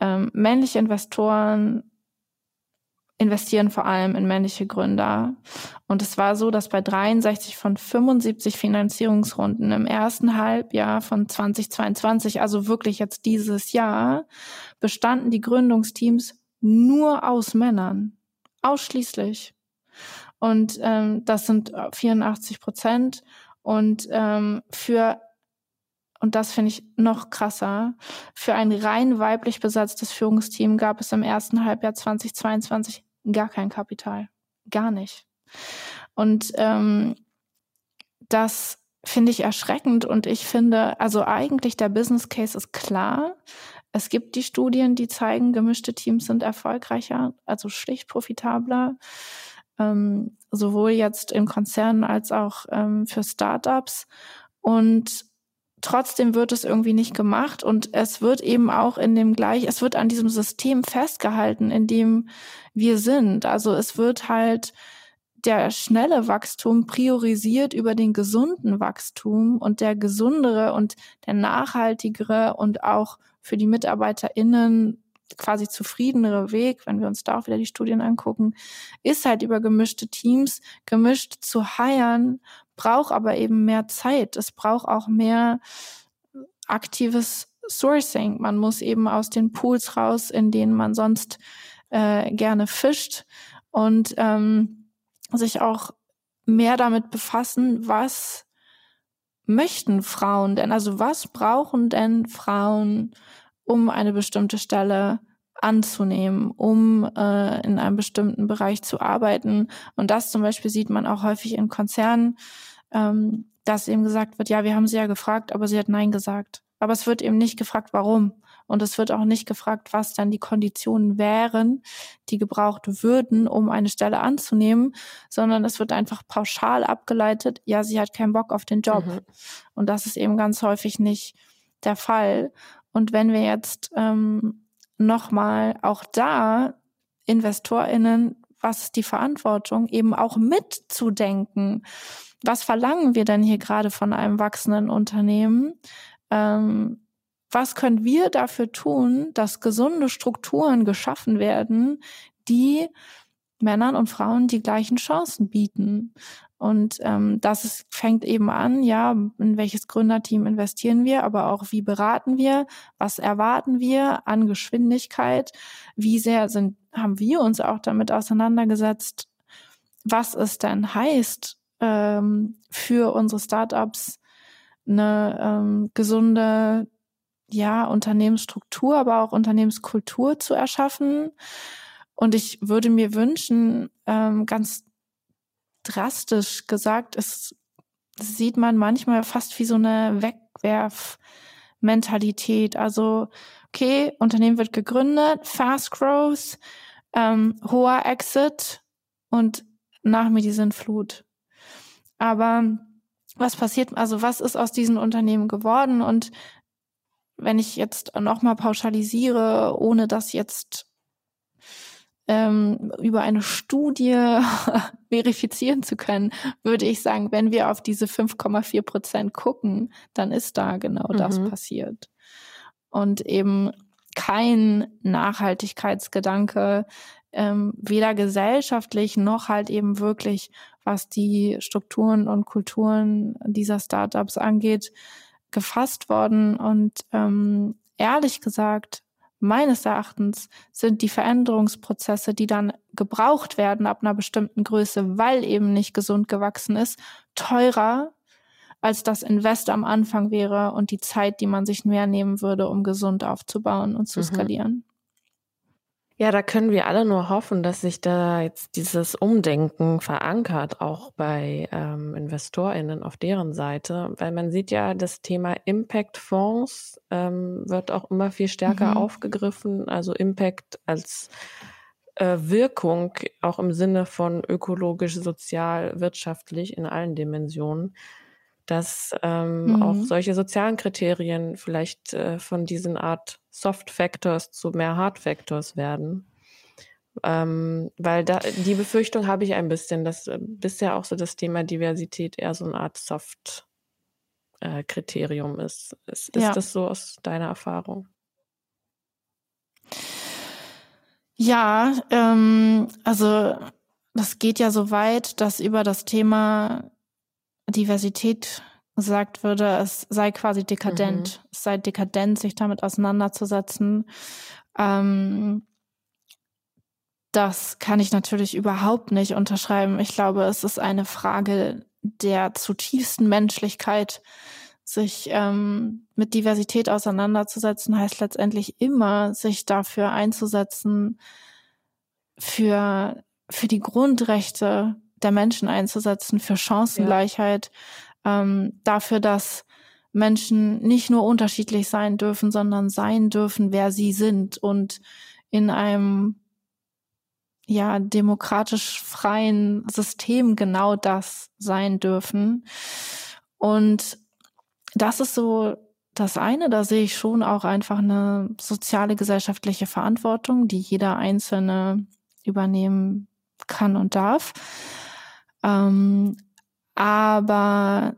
ähm, männliche Investoren investieren vor allem in männliche Gründer. Und es war so, dass bei 63 von 75 Finanzierungsrunden im ersten Halbjahr von 2022, also wirklich jetzt dieses Jahr, bestanden die Gründungsteams nur aus Männern. Ausschließlich. Und ähm, das sind 84 Prozent. Und ähm, für und das finde ich noch krasser, für ein rein weiblich besetztes Führungsteam gab es im ersten Halbjahr 2022 gar kein Kapital. Gar nicht. Und ähm, das finde ich erschreckend und ich finde, also eigentlich der Business Case ist klar. Es gibt die Studien, die zeigen, gemischte Teams sind erfolgreicher, also schlicht profitabler, ähm, sowohl jetzt in Konzernen als auch ähm, für Startups. Und trotzdem wird es irgendwie nicht gemacht und es wird eben auch in dem gleich, es wird an diesem System festgehalten, in dem wir sind. Also es wird halt der schnelle Wachstum priorisiert über den gesunden Wachstum und der gesundere und der nachhaltigere und auch für die MitarbeiterInnen quasi zufriedenere Weg, wenn wir uns da auch wieder die Studien angucken, ist halt über gemischte Teams, gemischt zu heiern, braucht aber eben mehr Zeit. Es braucht auch mehr aktives Sourcing. Man muss eben aus den Pools raus, in denen man sonst äh, gerne fischt und ähm, sich auch mehr damit befassen, was möchten Frauen denn? Also was brauchen denn Frauen, um eine bestimmte Stelle anzunehmen, um äh, in einem bestimmten Bereich zu arbeiten. Und das zum Beispiel sieht man auch häufig in Konzernen, ähm, dass eben gesagt wird, ja, wir haben sie ja gefragt, aber sie hat Nein gesagt. Aber es wird eben nicht gefragt, warum. Und es wird auch nicht gefragt, was dann die Konditionen wären, die gebraucht würden, um eine Stelle anzunehmen, sondern es wird einfach pauschal abgeleitet, ja, sie hat keinen Bock auf den Job. Mhm. Und das ist eben ganz häufig nicht der Fall. Und wenn wir jetzt ähm, nochmal auch da InvestorInnen, was ist die Verantwortung, eben auch mitzudenken. Was verlangen wir denn hier gerade von einem wachsenden Unternehmen? Ähm, was können wir dafür tun, dass gesunde Strukturen geschaffen werden, die Männern und Frauen die gleichen Chancen bieten. Und ähm, das ist, fängt eben an, ja, in welches Gründerteam investieren wir, aber auch wie beraten wir, was erwarten wir an Geschwindigkeit, wie sehr sind, haben wir uns auch damit auseinandergesetzt, was es denn heißt, ähm, für unsere Startups eine ähm, gesunde ja, Unternehmensstruktur, aber auch Unternehmenskultur zu erschaffen. Und ich würde mir wünschen, ähm, ganz drastisch gesagt, es sieht man manchmal fast wie so eine Wegwerfmentalität. Also, okay, Unternehmen wird gegründet, Fast Growth, ähm, hoher Exit und nach mir die Sintflut. Aber was passiert, also was ist aus diesen Unternehmen geworden? Und wenn ich jetzt nochmal pauschalisiere, ohne das jetzt ähm, über eine Studie verifizieren zu können, würde ich sagen, wenn wir auf diese 5,4 Prozent gucken, dann ist da genau mhm. das passiert. Und eben kein Nachhaltigkeitsgedanke, ähm, weder gesellschaftlich noch halt eben wirklich, was die Strukturen und Kulturen dieser Startups angeht, gefasst worden. Und ähm, ehrlich gesagt, meines Erachtens sind die Veränderungsprozesse, die dann gebraucht werden ab einer bestimmten Größe, weil eben nicht gesund gewachsen ist, teurer als das Invest am Anfang wäre und die Zeit, die man sich mehr nehmen würde, um gesund aufzubauen und zu mhm. skalieren. Ja, da können wir alle nur hoffen, dass sich da jetzt dieses Umdenken verankert, auch bei ähm, InvestorInnen auf deren Seite, weil man sieht ja, das Thema Impact-Fonds ähm, wird auch immer viel stärker mhm. aufgegriffen, also Impact als äh, Wirkung auch im Sinne von ökologisch, sozial, wirtschaftlich in allen Dimensionen dass ähm, mhm. auch solche sozialen Kriterien vielleicht äh, von diesen Art Soft Factors zu mehr Hard Factors werden. Ähm, weil da die Befürchtung habe ich ein bisschen, dass äh, bisher auch so das Thema Diversität eher so eine Art Soft äh, Kriterium ist. Ist, ist ja. das so aus deiner Erfahrung? Ja, ähm, also das geht ja so weit, dass über das Thema Diversität gesagt würde, es sei quasi dekadent, mhm. es sei dekadent, sich damit auseinanderzusetzen. Ähm, das kann ich natürlich überhaupt nicht unterschreiben. Ich glaube, es ist eine Frage der zutiefsten Menschlichkeit. Sich ähm, mit Diversität auseinanderzusetzen, heißt letztendlich immer, sich dafür einzusetzen, für, für die Grundrechte der Menschen einzusetzen, für Chancengleichheit. Ähm, dafür, dass Menschen nicht nur unterschiedlich sein dürfen, sondern sein dürfen, wer sie sind und in einem ja demokratisch freien System genau das sein dürfen. Und das ist so das eine, da sehe ich schon auch einfach eine soziale gesellschaftliche Verantwortung, die jeder Einzelne übernehmen kann und darf. Ähm, aber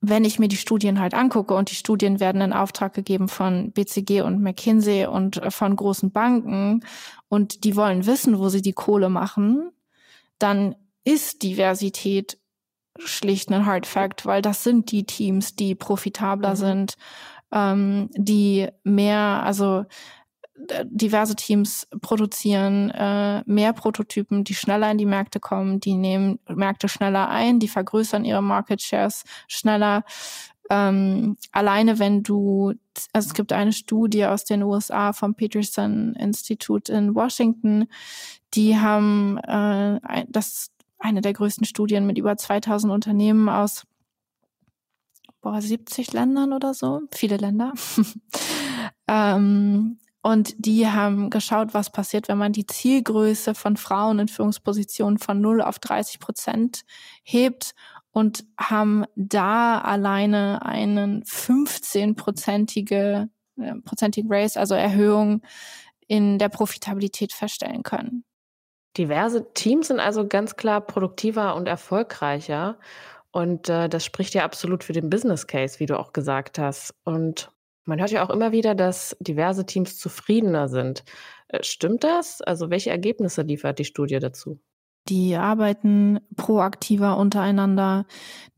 wenn ich mir die Studien halt angucke und die Studien werden in Auftrag gegeben von BCG und McKinsey und von großen Banken und die wollen wissen, wo sie die Kohle machen, dann ist Diversität schlicht ein Hard Fact, weil das sind die Teams, die profitabler mhm. sind, ähm, die mehr, also diverse Teams produzieren äh, mehr Prototypen, die schneller in die Märkte kommen, die nehmen Märkte schneller ein, die vergrößern ihre Market Shares schneller. Ähm, alleine wenn du, also es gibt eine Studie aus den USA vom Peterson Institute in Washington, die haben äh, das eine der größten Studien mit über 2000 Unternehmen aus boah, 70 Ländern oder so, viele Länder. ähm, und die haben geschaut, was passiert, wenn man die Zielgröße von Frauen in Führungspositionen von 0 auf 30 Prozent hebt und haben da alleine einen 15-prozentige äh, prozentigen Race, also Erhöhung in der Profitabilität feststellen können. Diverse Teams sind also ganz klar produktiver und erfolgreicher. Und äh, das spricht ja absolut für den Business Case, wie du auch gesagt hast. Und man hört ja auch immer wieder, dass diverse Teams zufriedener sind. Äh, stimmt das? Also welche Ergebnisse liefert die Studie dazu? die arbeiten proaktiver untereinander,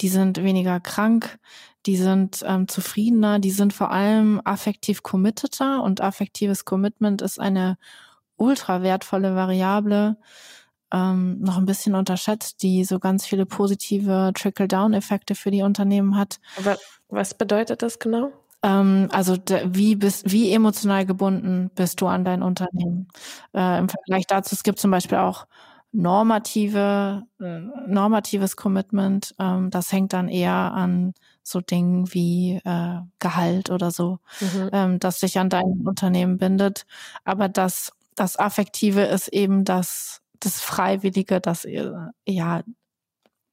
die sind weniger krank, die sind ähm, zufriedener, die sind vor allem affektiv committeter und affektives Commitment ist eine ultra wertvolle Variable, ähm, noch ein bisschen unterschätzt, die so ganz viele positive Trickle-Down-Effekte für die Unternehmen hat. Aber was bedeutet das genau? Ähm, also wie bist, wie emotional gebunden bist du an dein Unternehmen? Äh, Im Vergleich dazu, es gibt zum Beispiel auch normative, äh, normatives Commitment. Ähm, das hängt dann eher an so Dingen wie äh, Gehalt oder so, mhm. ähm, das sich an dein Unternehmen bindet. Aber das, das Affektive ist eben das, das Freiwillige, das ja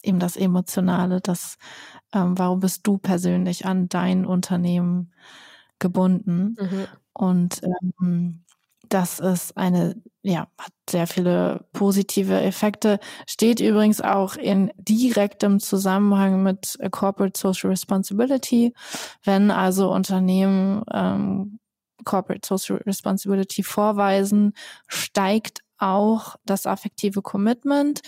eben das Emotionale, das ähm, warum bist du persönlich an dein Unternehmen gebunden? Mhm. Und ähm, das ist eine, ja, hat sehr viele positive Effekte, steht übrigens auch in direktem Zusammenhang mit Corporate Social Responsibility. Wenn also Unternehmen ähm, Corporate Social Responsibility vorweisen, steigt auch das affektive Commitment.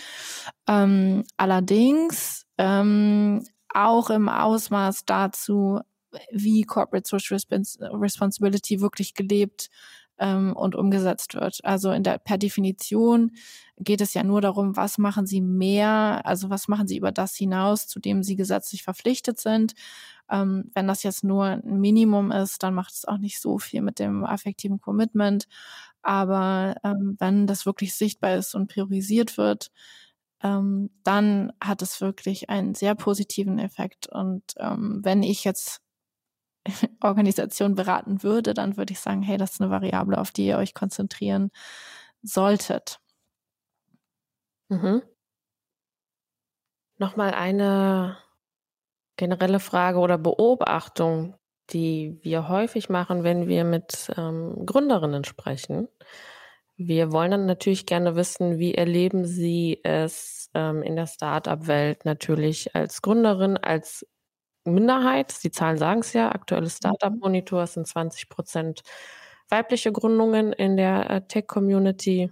Ähm, allerdings ähm, auch im Ausmaß dazu, wie Corporate Social Responsibility wirklich gelebt ähm, und umgesetzt wird. Also in der, per Definition geht es ja nur darum, was machen Sie mehr, also was machen Sie über das hinaus, zu dem Sie gesetzlich verpflichtet sind. Ähm, wenn das jetzt nur ein Minimum ist, dann macht es auch nicht so viel mit dem affektiven Commitment. Aber ähm, wenn das wirklich sichtbar ist und priorisiert wird, ähm, dann hat es wirklich einen sehr positiven Effekt. Und ähm, wenn ich jetzt Organisation beraten würde, dann würde ich sagen, hey, das ist eine Variable, auf die ihr euch konzentrieren solltet. Mhm. Nochmal eine generelle Frage oder Beobachtung, die wir häufig machen, wenn wir mit ähm, Gründerinnen sprechen. Wir wollen dann natürlich gerne wissen, wie erleben Sie es ähm, in der Startup-Welt natürlich als Gründerin, als Minderheit. Die Zahlen sagen es ja. Aktuelles mhm. Startup-Monitor sind 20 Prozent weibliche Gründungen in der äh, Tech-Community.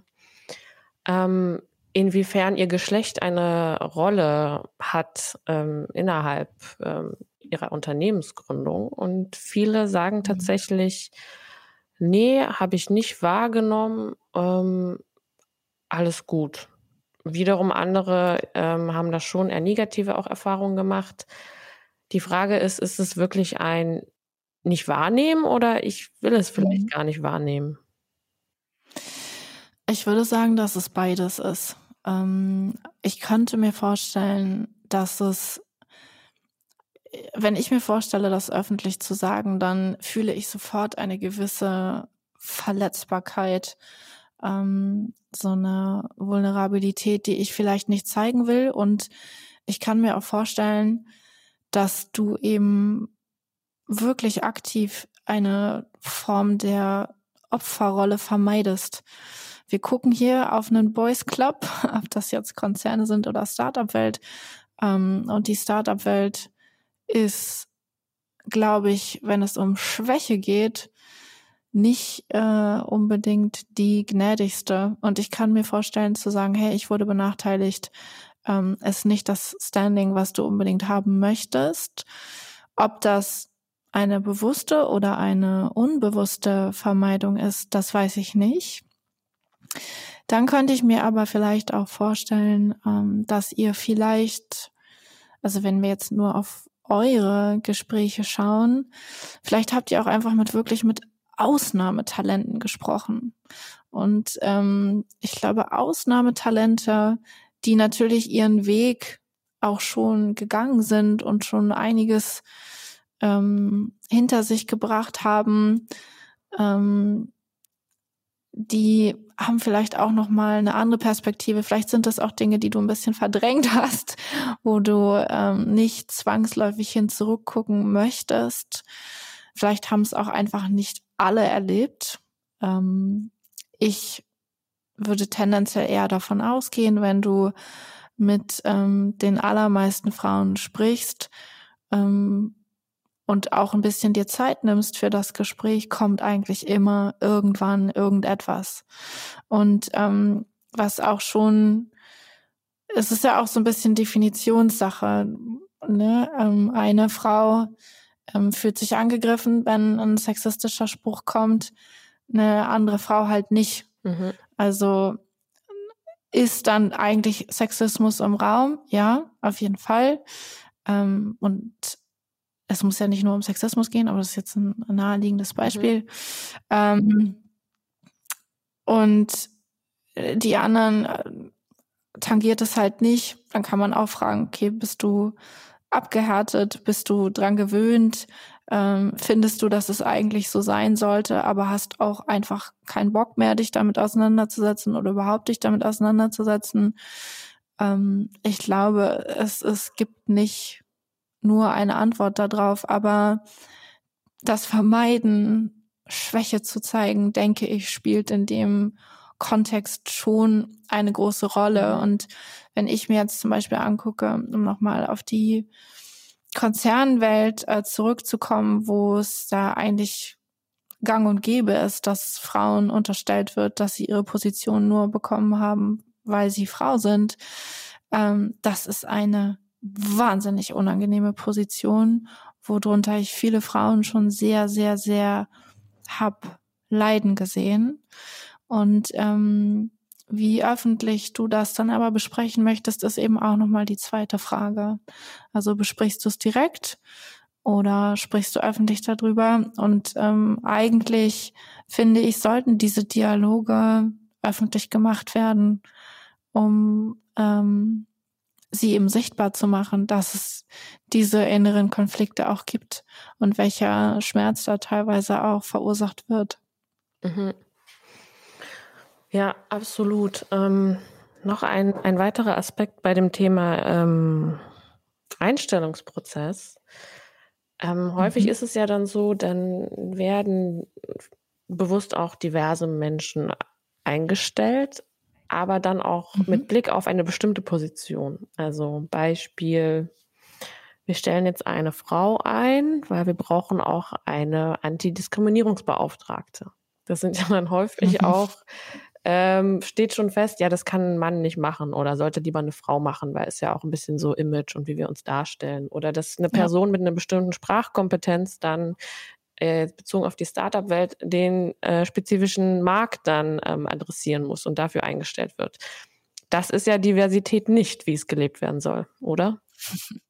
Ähm, inwiefern ihr Geschlecht eine Rolle hat ähm, innerhalb ähm, ihrer Unternehmensgründung. Und viele sagen mhm. tatsächlich, nee, habe ich nicht wahrgenommen, ähm, alles gut. Wiederum andere ähm, haben da schon eher negative auch Erfahrungen gemacht. Die Frage ist, ist es wirklich ein nicht wahrnehmen oder ich will es vielleicht mhm. gar nicht wahrnehmen? Ich würde sagen, dass es beides ist. Ähm, ich könnte mir vorstellen, dass es, wenn ich mir vorstelle, das öffentlich zu sagen, dann fühle ich sofort eine gewisse Verletzbarkeit, ähm, so eine Vulnerabilität, die ich vielleicht nicht zeigen will. Und ich kann mir auch vorstellen, dass du eben wirklich aktiv eine Form der Opferrolle vermeidest. Wir gucken hier auf einen Boys Club, ob das jetzt Konzerne sind oder Startup-Welt. Ähm, und die Startup-Welt ist, glaube ich, wenn es um Schwäche geht, nicht äh, unbedingt die gnädigste. Und ich kann mir vorstellen zu sagen, hey, ich wurde benachteiligt, ähm, ist nicht das Standing, was du unbedingt haben möchtest. Ob das eine bewusste oder eine unbewusste Vermeidung ist, das weiß ich nicht. Dann könnte ich mir aber vielleicht auch vorstellen, ähm, dass ihr vielleicht, also wenn wir jetzt nur auf eure Gespräche schauen, vielleicht habt ihr auch einfach mit wirklich mit Ausnahmetalenten gesprochen. Und ähm, ich glaube, Ausnahmetalente die natürlich ihren Weg auch schon gegangen sind und schon einiges ähm, hinter sich gebracht haben, ähm, die haben vielleicht auch noch mal eine andere Perspektive. Vielleicht sind das auch Dinge, die du ein bisschen verdrängt hast, wo du ähm, nicht zwangsläufig hin zurückgucken möchtest. Vielleicht haben es auch einfach nicht alle erlebt. Ähm, ich würde tendenziell eher davon ausgehen, wenn du mit ähm, den allermeisten Frauen sprichst ähm, und auch ein bisschen dir Zeit nimmst für das Gespräch, kommt eigentlich immer irgendwann irgendetwas. Und ähm, was auch schon es ist ja auch so ein bisschen Definitionssache. Ne? Ähm, eine Frau ähm, fühlt sich angegriffen, wenn ein sexistischer Spruch kommt, eine andere Frau halt nicht. Mhm. Also ist dann eigentlich Sexismus im Raum? Ja, auf jeden Fall. Ähm, und es muss ja nicht nur um Sexismus gehen, aber das ist jetzt ein naheliegendes mhm. Beispiel. Mhm. Ähm, und die anderen äh, tangiert es halt nicht. Dann kann man auch fragen, okay, bist du abgehärtet? Bist du dran gewöhnt? Ähm, findest du, dass es eigentlich so sein sollte, aber hast auch einfach keinen Bock mehr, dich damit auseinanderzusetzen oder überhaupt dich damit auseinanderzusetzen? Ähm, ich glaube, es, es gibt nicht nur eine Antwort darauf, aber das Vermeiden, Schwäche zu zeigen, denke ich, spielt in dem Kontext schon eine große Rolle. Mhm. Und wenn ich mir jetzt zum Beispiel angucke, um nochmal auf die Konzernwelt äh, zurückzukommen, wo es da eigentlich gang und gäbe ist, dass Frauen unterstellt wird, dass sie ihre Position nur bekommen haben, weil sie Frau sind. Ähm, das ist eine wahnsinnig unangenehme Position, worunter ich viele Frauen schon sehr, sehr, sehr hab leiden gesehen. Und ähm, wie öffentlich du das dann aber besprechen möchtest, ist eben auch nochmal die zweite Frage. Also besprichst du es direkt oder sprichst du öffentlich darüber? Und ähm, eigentlich finde ich, sollten diese Dialoge öffentlich gemacht werden, um ähm, sie eben sichtbar zu machen, dass es diese inneren Konflikte auch gibt und welcher Schmerz da teilweise auch verursacht wird. Mhm. Ja, absolut. Ähm, noch ein, ein weiterer Aspekt bei dem Thema ähm, Einstellungsprozess. Ähm, häufig mhm. ist es ja dann so, dann werden bewusst auch diverse Menschen eingestellt, aber dann auch mhm. mit Blick auf eine bestimmte Position. Also Beispiel, wir stellen jetzt eine Frau ein, weil wir brauchen auch eine Antidiskriminierungsbeauftragte. Das sind ja dann häufig mhm. auch ähm, steht schon fest, ja, das kann ein Mann nicht machen oder sollte lieber eine Frau machen, weil es ja auch ein bisschen so Image und wie wir uns darstellen. Oder dass eine Person ja. mit einer bestimmten Sprachkompetenz dann äh, bezogen auf die Startup-Welt den äh, spezifischen Markt dann ähm, adressieren muss und dafür eingestellt wird. Das ist ja Diversität nicht, wie es gelebt werden soll, oder?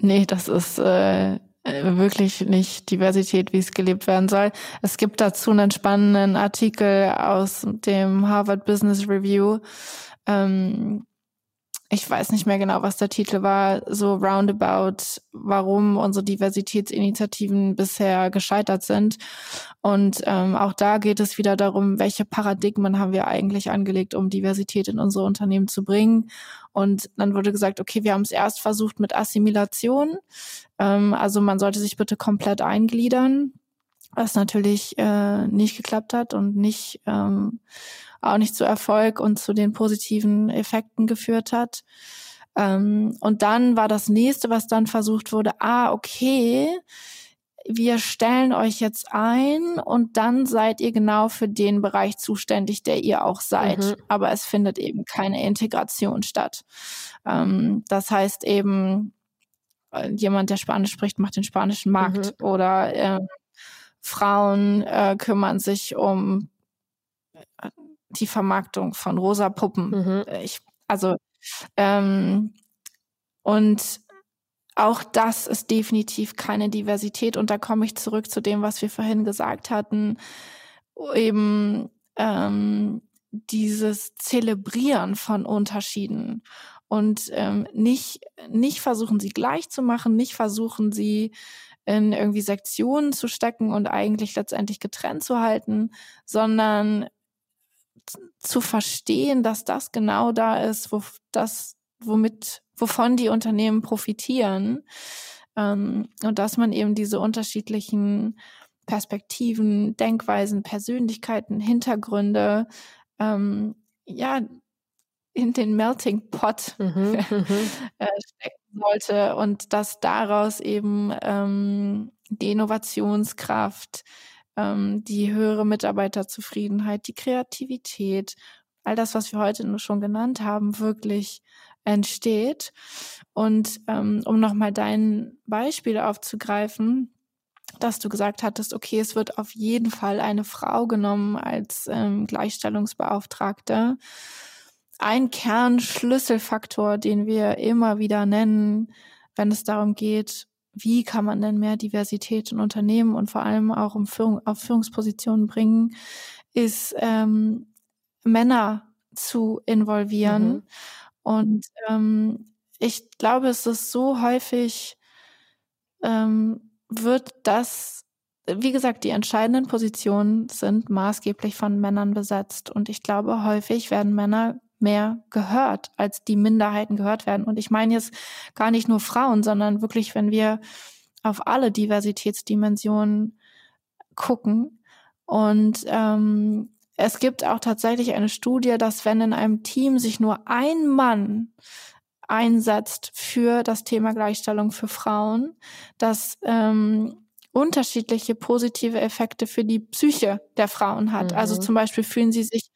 Nee, das ist äh, wirklich nicht Diversität, wie es gelebt werden soll. Es gibt dazu einen spannenden Artikel aus dem Harvard Business Review. Ähm, ich weiß nicht mehr genau, was der Titel war, so roundabout, warum unsere Diversitätsinitiativen bisher gescheitert sind. Und ähm, auch da geht es wieder darum, welche Paradigmen haben wir eigentlich angelegt, um Diversität in unsere Unternehmen zu bringen. Und dann wurde gesagt, okay, wir haben es erst versucht mit Assimilation. Ähm, also man sollte sich bitte komplett eingliedern, was natürlich äh, nicht geklappt hat und nicht ähm, auch nicht zu Erfolg und zu den positiven Effekten geführt hat. Ähm, und dann war das nächste, was dann versucht wurde, ah, okay, wir stellen euch jetzt ein und dann seid ihr genau für den Bereich zuständig, der ihr auch seid. Mhm. Aber es findet eben keine Integration statt. Ähm, das heißt eben, äh, jemand, der Spanisch spricht, macht den spanischen Markt mhm. oder äh, Frauen äh, kümmern sich um äh, die Vermarktung von rosa Puppen. Mhm. Ich, also ähm, und auch das ist definitiv keine Diversität. Und da komme ich zurück zu dem, was wir vorhin gesagt hatten. Eben ähm, dieses Zelebrieren von Unterschieden und ähm, nicht, nicht versuchen, sie gleich zu machen, nicht versuchen, sie in irgendwie Sektionen zu stecken und eigentlich letztendlich getrennt zu halten, sondern zu verstehen, dass das genau da ist, wo das, womit, wovon die Unternehmen profitieren. Ähm, und dass man eben diese unterschiedlichen Perspektiven, Denkweisen, Persönlichkeiten, Hintergründe, ähm, ja, in den Melting Pot mhm, mhm. äh, stecken sollte und dass daraus eben ähm, die Innovationskraft, ähm, die höhere Mitarbeiterzufriedenheit, die Kreativität, all das, was wir heute nur schon genannt haben, wirklich entsteht. Und ähm, um nochmal dein Beispiel aufzugreifen, dass du gesagt hattest, okay, es wird auf jeden Fall eine Frau genommen als ähm, Gleichstellungsbeauftragte. Ein Kernschlüsselfaktor, den wir immer wieder nennen, wenn es darum geht, wie kann man denn mehr Diversität in Unternehmen und vor allem auch um Führung, auf Führungspositionen bringen, ist ähm, Männer zu involvieren. Mhm. Und ähm, ich glaube, es ist so häufig, ähm, wird das, wie gesagt, die entscheidenden Positionen sind maßgeblich von Männern besetzt. Und ich glaube, häufig werden Männer mehr gehört, als die Minderheiten gehört werden. Und ich meine jetzt gar nicht nur Frauen, sondern wirklich, wenn wir auf alle Diversitätsdimensionen gucken. Und ähm, es gibt auch tatsächlich eine Studie, dass wenn in einem Team sich nur ein Mann einsetzt für das Thema Gleichstellung für Frauen, dass ähm, unterschiedliche positive Effekte für die Psyche der Frauen hat. Also mhm. Also zum Beispiel fühlen sie sich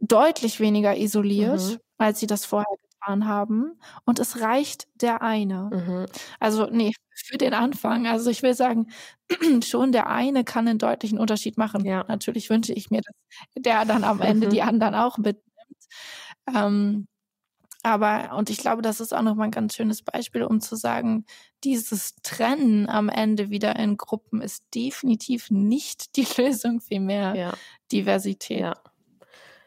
deutlich weniger isoliert, mhm. als sie das vorher getan haben. Und es reicht der eine. Mhm. Also, nee, für den Anfang. Also ich will sagen, schon der eine kann einen deutlichen Unterschied machen. Ja. Natürlich wünsche ich mir, dass der dann am Ende die anderen auch mitnimmt. Ähm, aber, und ich glaube, das ist auch nochmal ein ganz schönes Beispiel, um zu sagen, dieses Trennen am Ende wieder in Gruppen ist definitiv nicht die Lösung, vielmehr ja. Diversität. Ja.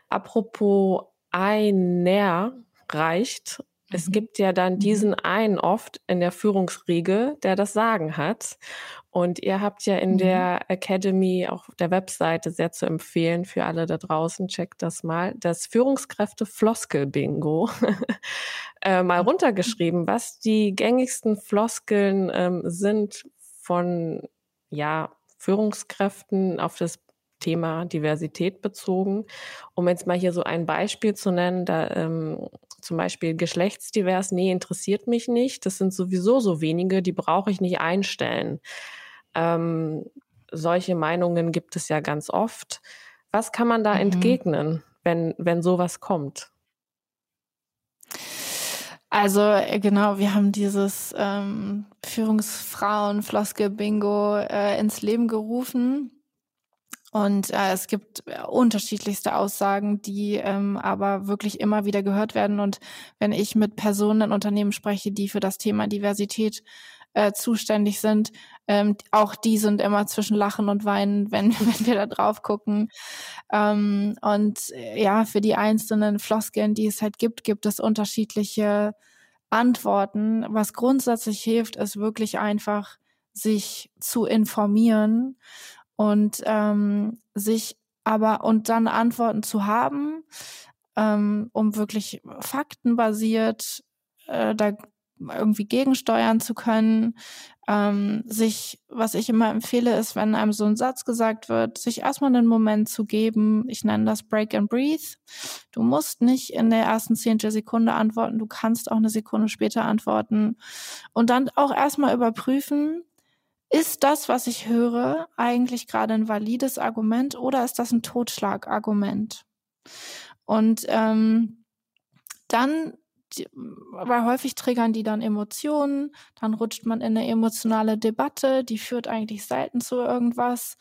Apropos einer reicht. Es mhm. gibt ja dann mhm. diesen einen oft in der Führungsriege, der das Sagen hat. Und ihr habt ja in mhm. der Academy, auch auf der Webseite, sehr zu empfehlen für alle da draußen, checkt das mal, das Führungskräfte-Floskel-Bingo äh, mal mhm. runtergeschrieben, was die gängigsten Floskeln ähm, sind von ja, Führungskräften auf das Thema Diversität bezogen. Um jetzt mal hier so ein Beispiel zu nennen, da ähm, zum Beispiel geschlechtsdivers, nee, interessiert mich nicht. Das sind sowieso so wenige, die brauche ich nicht einstellen. Ähm, solche Meinungen gibt es ja ganz oft. Was kann man da mhm. entgegnen, wenn, wenn sowas kommt? Also äh, genau, wir haben dieses ähm, Führungsfrauen-Floskel-Bingo äh, ins Leben gerufen. Und äh, es gibt äh, unterschiedlichste Aussagen, die ähm, aber wirklich immer wieder gehört werden. Und wenn ich mit Personen in Unternehmen spreche, die für das Thema Diversität äh, zuständig sind, ähm, auch die sind immer zwischen Lachen und Weinen, wenn, wenn wir da drauf gucken. Ähm, und äh, ja, für die einzelnen Floskeln, die es halt gibt, gibt es unterschiedliche Antworten. Was grundsätzlich hilft, ist wirklich einfach, sich zu informieren und ähm, sich aber und dann Antworten zu haben, ähm, um wirklich faktenbasiert äh, da irgendwie gegensteuern zu können, ähm, sich, was ich immer empfehle, ist, wenn einem so ein Satz gesagt wird, sich erstmal einen Moment zu geben. Ich nenne das Break and Breathe. Du musst nicht in der ersten zehntel Sekunde antworten, du kannst auch eine Sekunde später antworten und dann auch erstmal überprüfen, ist das, was ich höre, eigentlich gerade ein valides Argument oder ist das ein Totschlagargument? Und ähm, dann, weil häufig triggern die dann Emotionen, dann rutscht man in eine emotionale Debatte, die führt eigentlich selten zu irgendwas.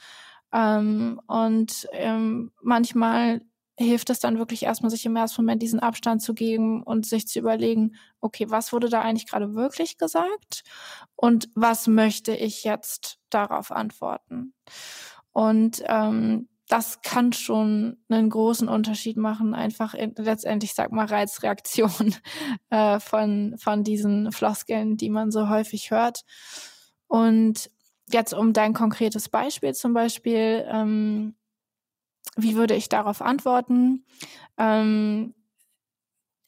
Ähm, und ähm, manchmal hilft es dann wirklich erstmal, sich im ersten Moment diesen Abstand zu geben und sich zu überlegen, okay, was wurde da eigentlich gerade wirklich gesagt und was möchte ich jetzt darauf antworten? Und ähm, das kann schon einen großen Unterschied machen, einfach in, letztendlich, sag mal, Reizreaktion äh, von, von diesen Floskeln, die man so häufig hört. Und jetzt um dein konkretes Beispiel zum Beispiel, ähm, wie würde ich darauf antworten? Ähm,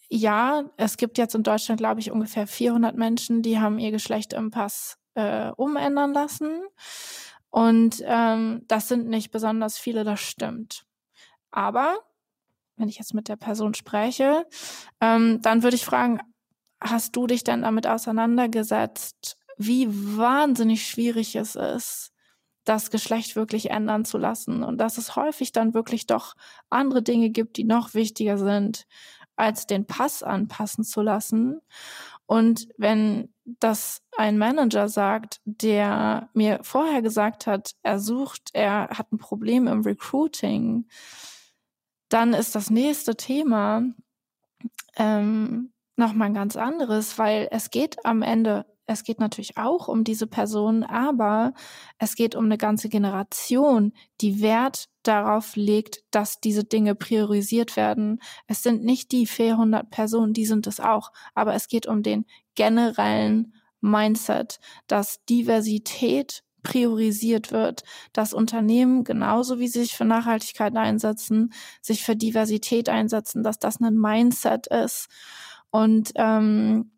ja, es gibt jetzt in Deutschland, glaube ich, ungefähr 400 Menschen, die haben ihr Geschlecht im Pass äh, umändern lassen. Und ähm, das sind nicht besonders viele, das stimmt. Aber wenn ich jetzt mit der Person spreche, ähm, dann würde ich fragen, hast du dich denn damit auseinandergesetzt, wie wahnsinnig schwierig es ist, das Geschlecht wirklich ändern zu lassen und dass es häufig dann wirklich doch andere Dinge gibt, die noch wichtiger sind, als den Pass anpassen zu lassen. Und wenn das ein Manager sagt, der mir vorher gesagt hat, er sucht, er hat ein Problem im Recruiting, dann ist das nächste Thema ähm, nochmal ein ganz anderes, weil es geht am Ende es geht natürlich auch um diese Person, aber es geht um eine ganze Generation, die Wert darauf legt, dass diese Dinge priorisiert werden. Es sind nicht die 400 Personen, die sind es auch, aber es geht um den generellen Mindset, dass Diversität priorisiert wird, dass Unternehmen genauso wie sie sich für Nachhaltigkeit einsetzen, sich für Diversität einsetzen, dass das ein Mindset ist. Und ähm,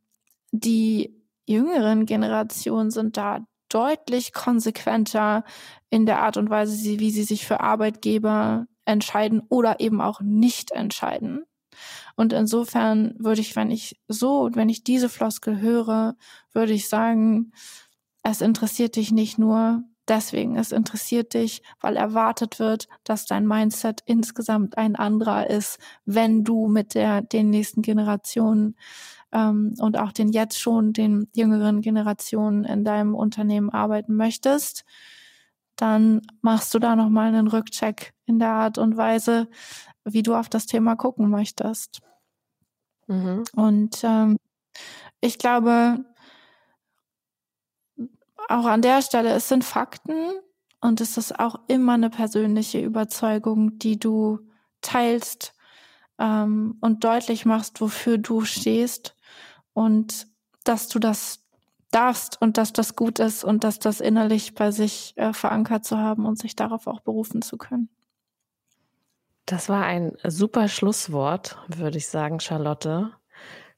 die jüngeren Generationen sind da deutlich konsequenter in der Art und Weise, wie sie sich für Arbeitgeber entscheiden oder eben auch nicht entscheiden. Und insofern würde ich, wenn ich so, wenn ich diese Floskel höre, würde ich sagen, es interessiert dich nicht nur deswegen, es interessiert dich, weil erwartet wird, dass dein Mindset insgesamt ein anderer ist, wenn du mit der, den nächsten Generationen ähm, und auch den jetzt schon den jüngeren Generationen in deinem Unternehmen arbeiten möchtest, dann machst du da nochmal einen Rückcheck in der Art und Weise, wie du auf das Thema gucken möchtest. Mhm. Und ähm, ich glaube, auch an der Stelle, es sind Fakten und es ist auch immer eine persönliche Überzeugung, die du teilst ähm, und deutlich machst, wofür du stehst und dass du das darfst und dass das gut ist und dass das innerlich bei sich äh, verankert zu haben und sich darauf auch berufen zu können. Das war ein super Schlusswort, würde ich sagen, Charlotte.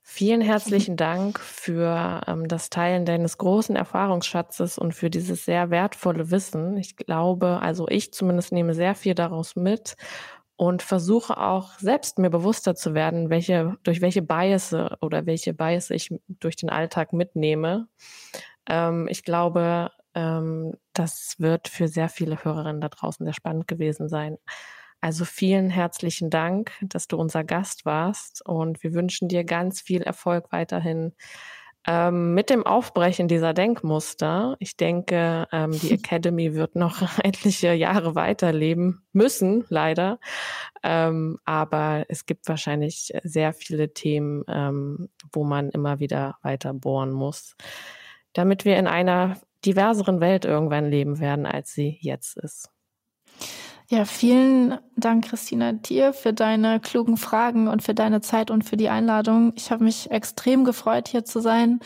Vielen herzlichen Dank für ähm, das Teilen deines großen Erfahrungsschatzes und für dieses sehr wertvolle Wissen. Ich glaube, also ich zumindest nehme sehr viel daraus mit und versuche auch selbst mir bewusster zu werden, welche, durch welche Bias oder welche Bias ich durch den Alltag mitnehme. Ähm, ich glaube, ähm, das wird für sehr viele Hörerinnen da draußen sehr spannend gewesen sein. Also vielen herzlichen Dank, dass du unser Gast warst und wir wünschen dir ganz viel Erfolg weiterhin ähm, mit dem Aufbrechen dieser Denkmuster, ich denke, ähm, die Academy wird noch etliche Jahre weiterleben müssen, leider. Ähm, aber es gibt wahrscheinlich sehr viele Themen, ähm, wo man immer wieder weiter bohren muss, damit wir in einer diverseren Welt irgendwann leben werden, als sie jetzt ist. Ja, vielen Dank, Christina, dir für deine klugen Fragen und für deine Zeit und für die Einladung. Ich habe mich extrem gefreut, hier zu sein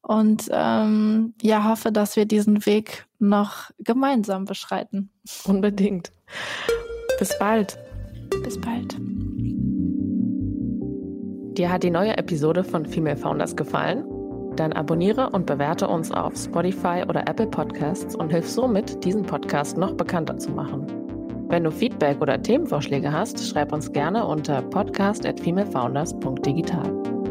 und ähm, ja, hoffe, dass wir diesen Weg noch gemeinsam beschreiten. Unbedingt. Bis bald. Bis bald. Dir hat die neue Episode von Female Founders gefallen? Dann abonniere und bewerte uns auf Spotify oder Apple Podcasts und hilf somit, diesen Podcast noch bekannter zu machen. Wenn du Feedback oder Themenvorschläge hast, schreib uns gerne unter podcast at femalefounders.digital.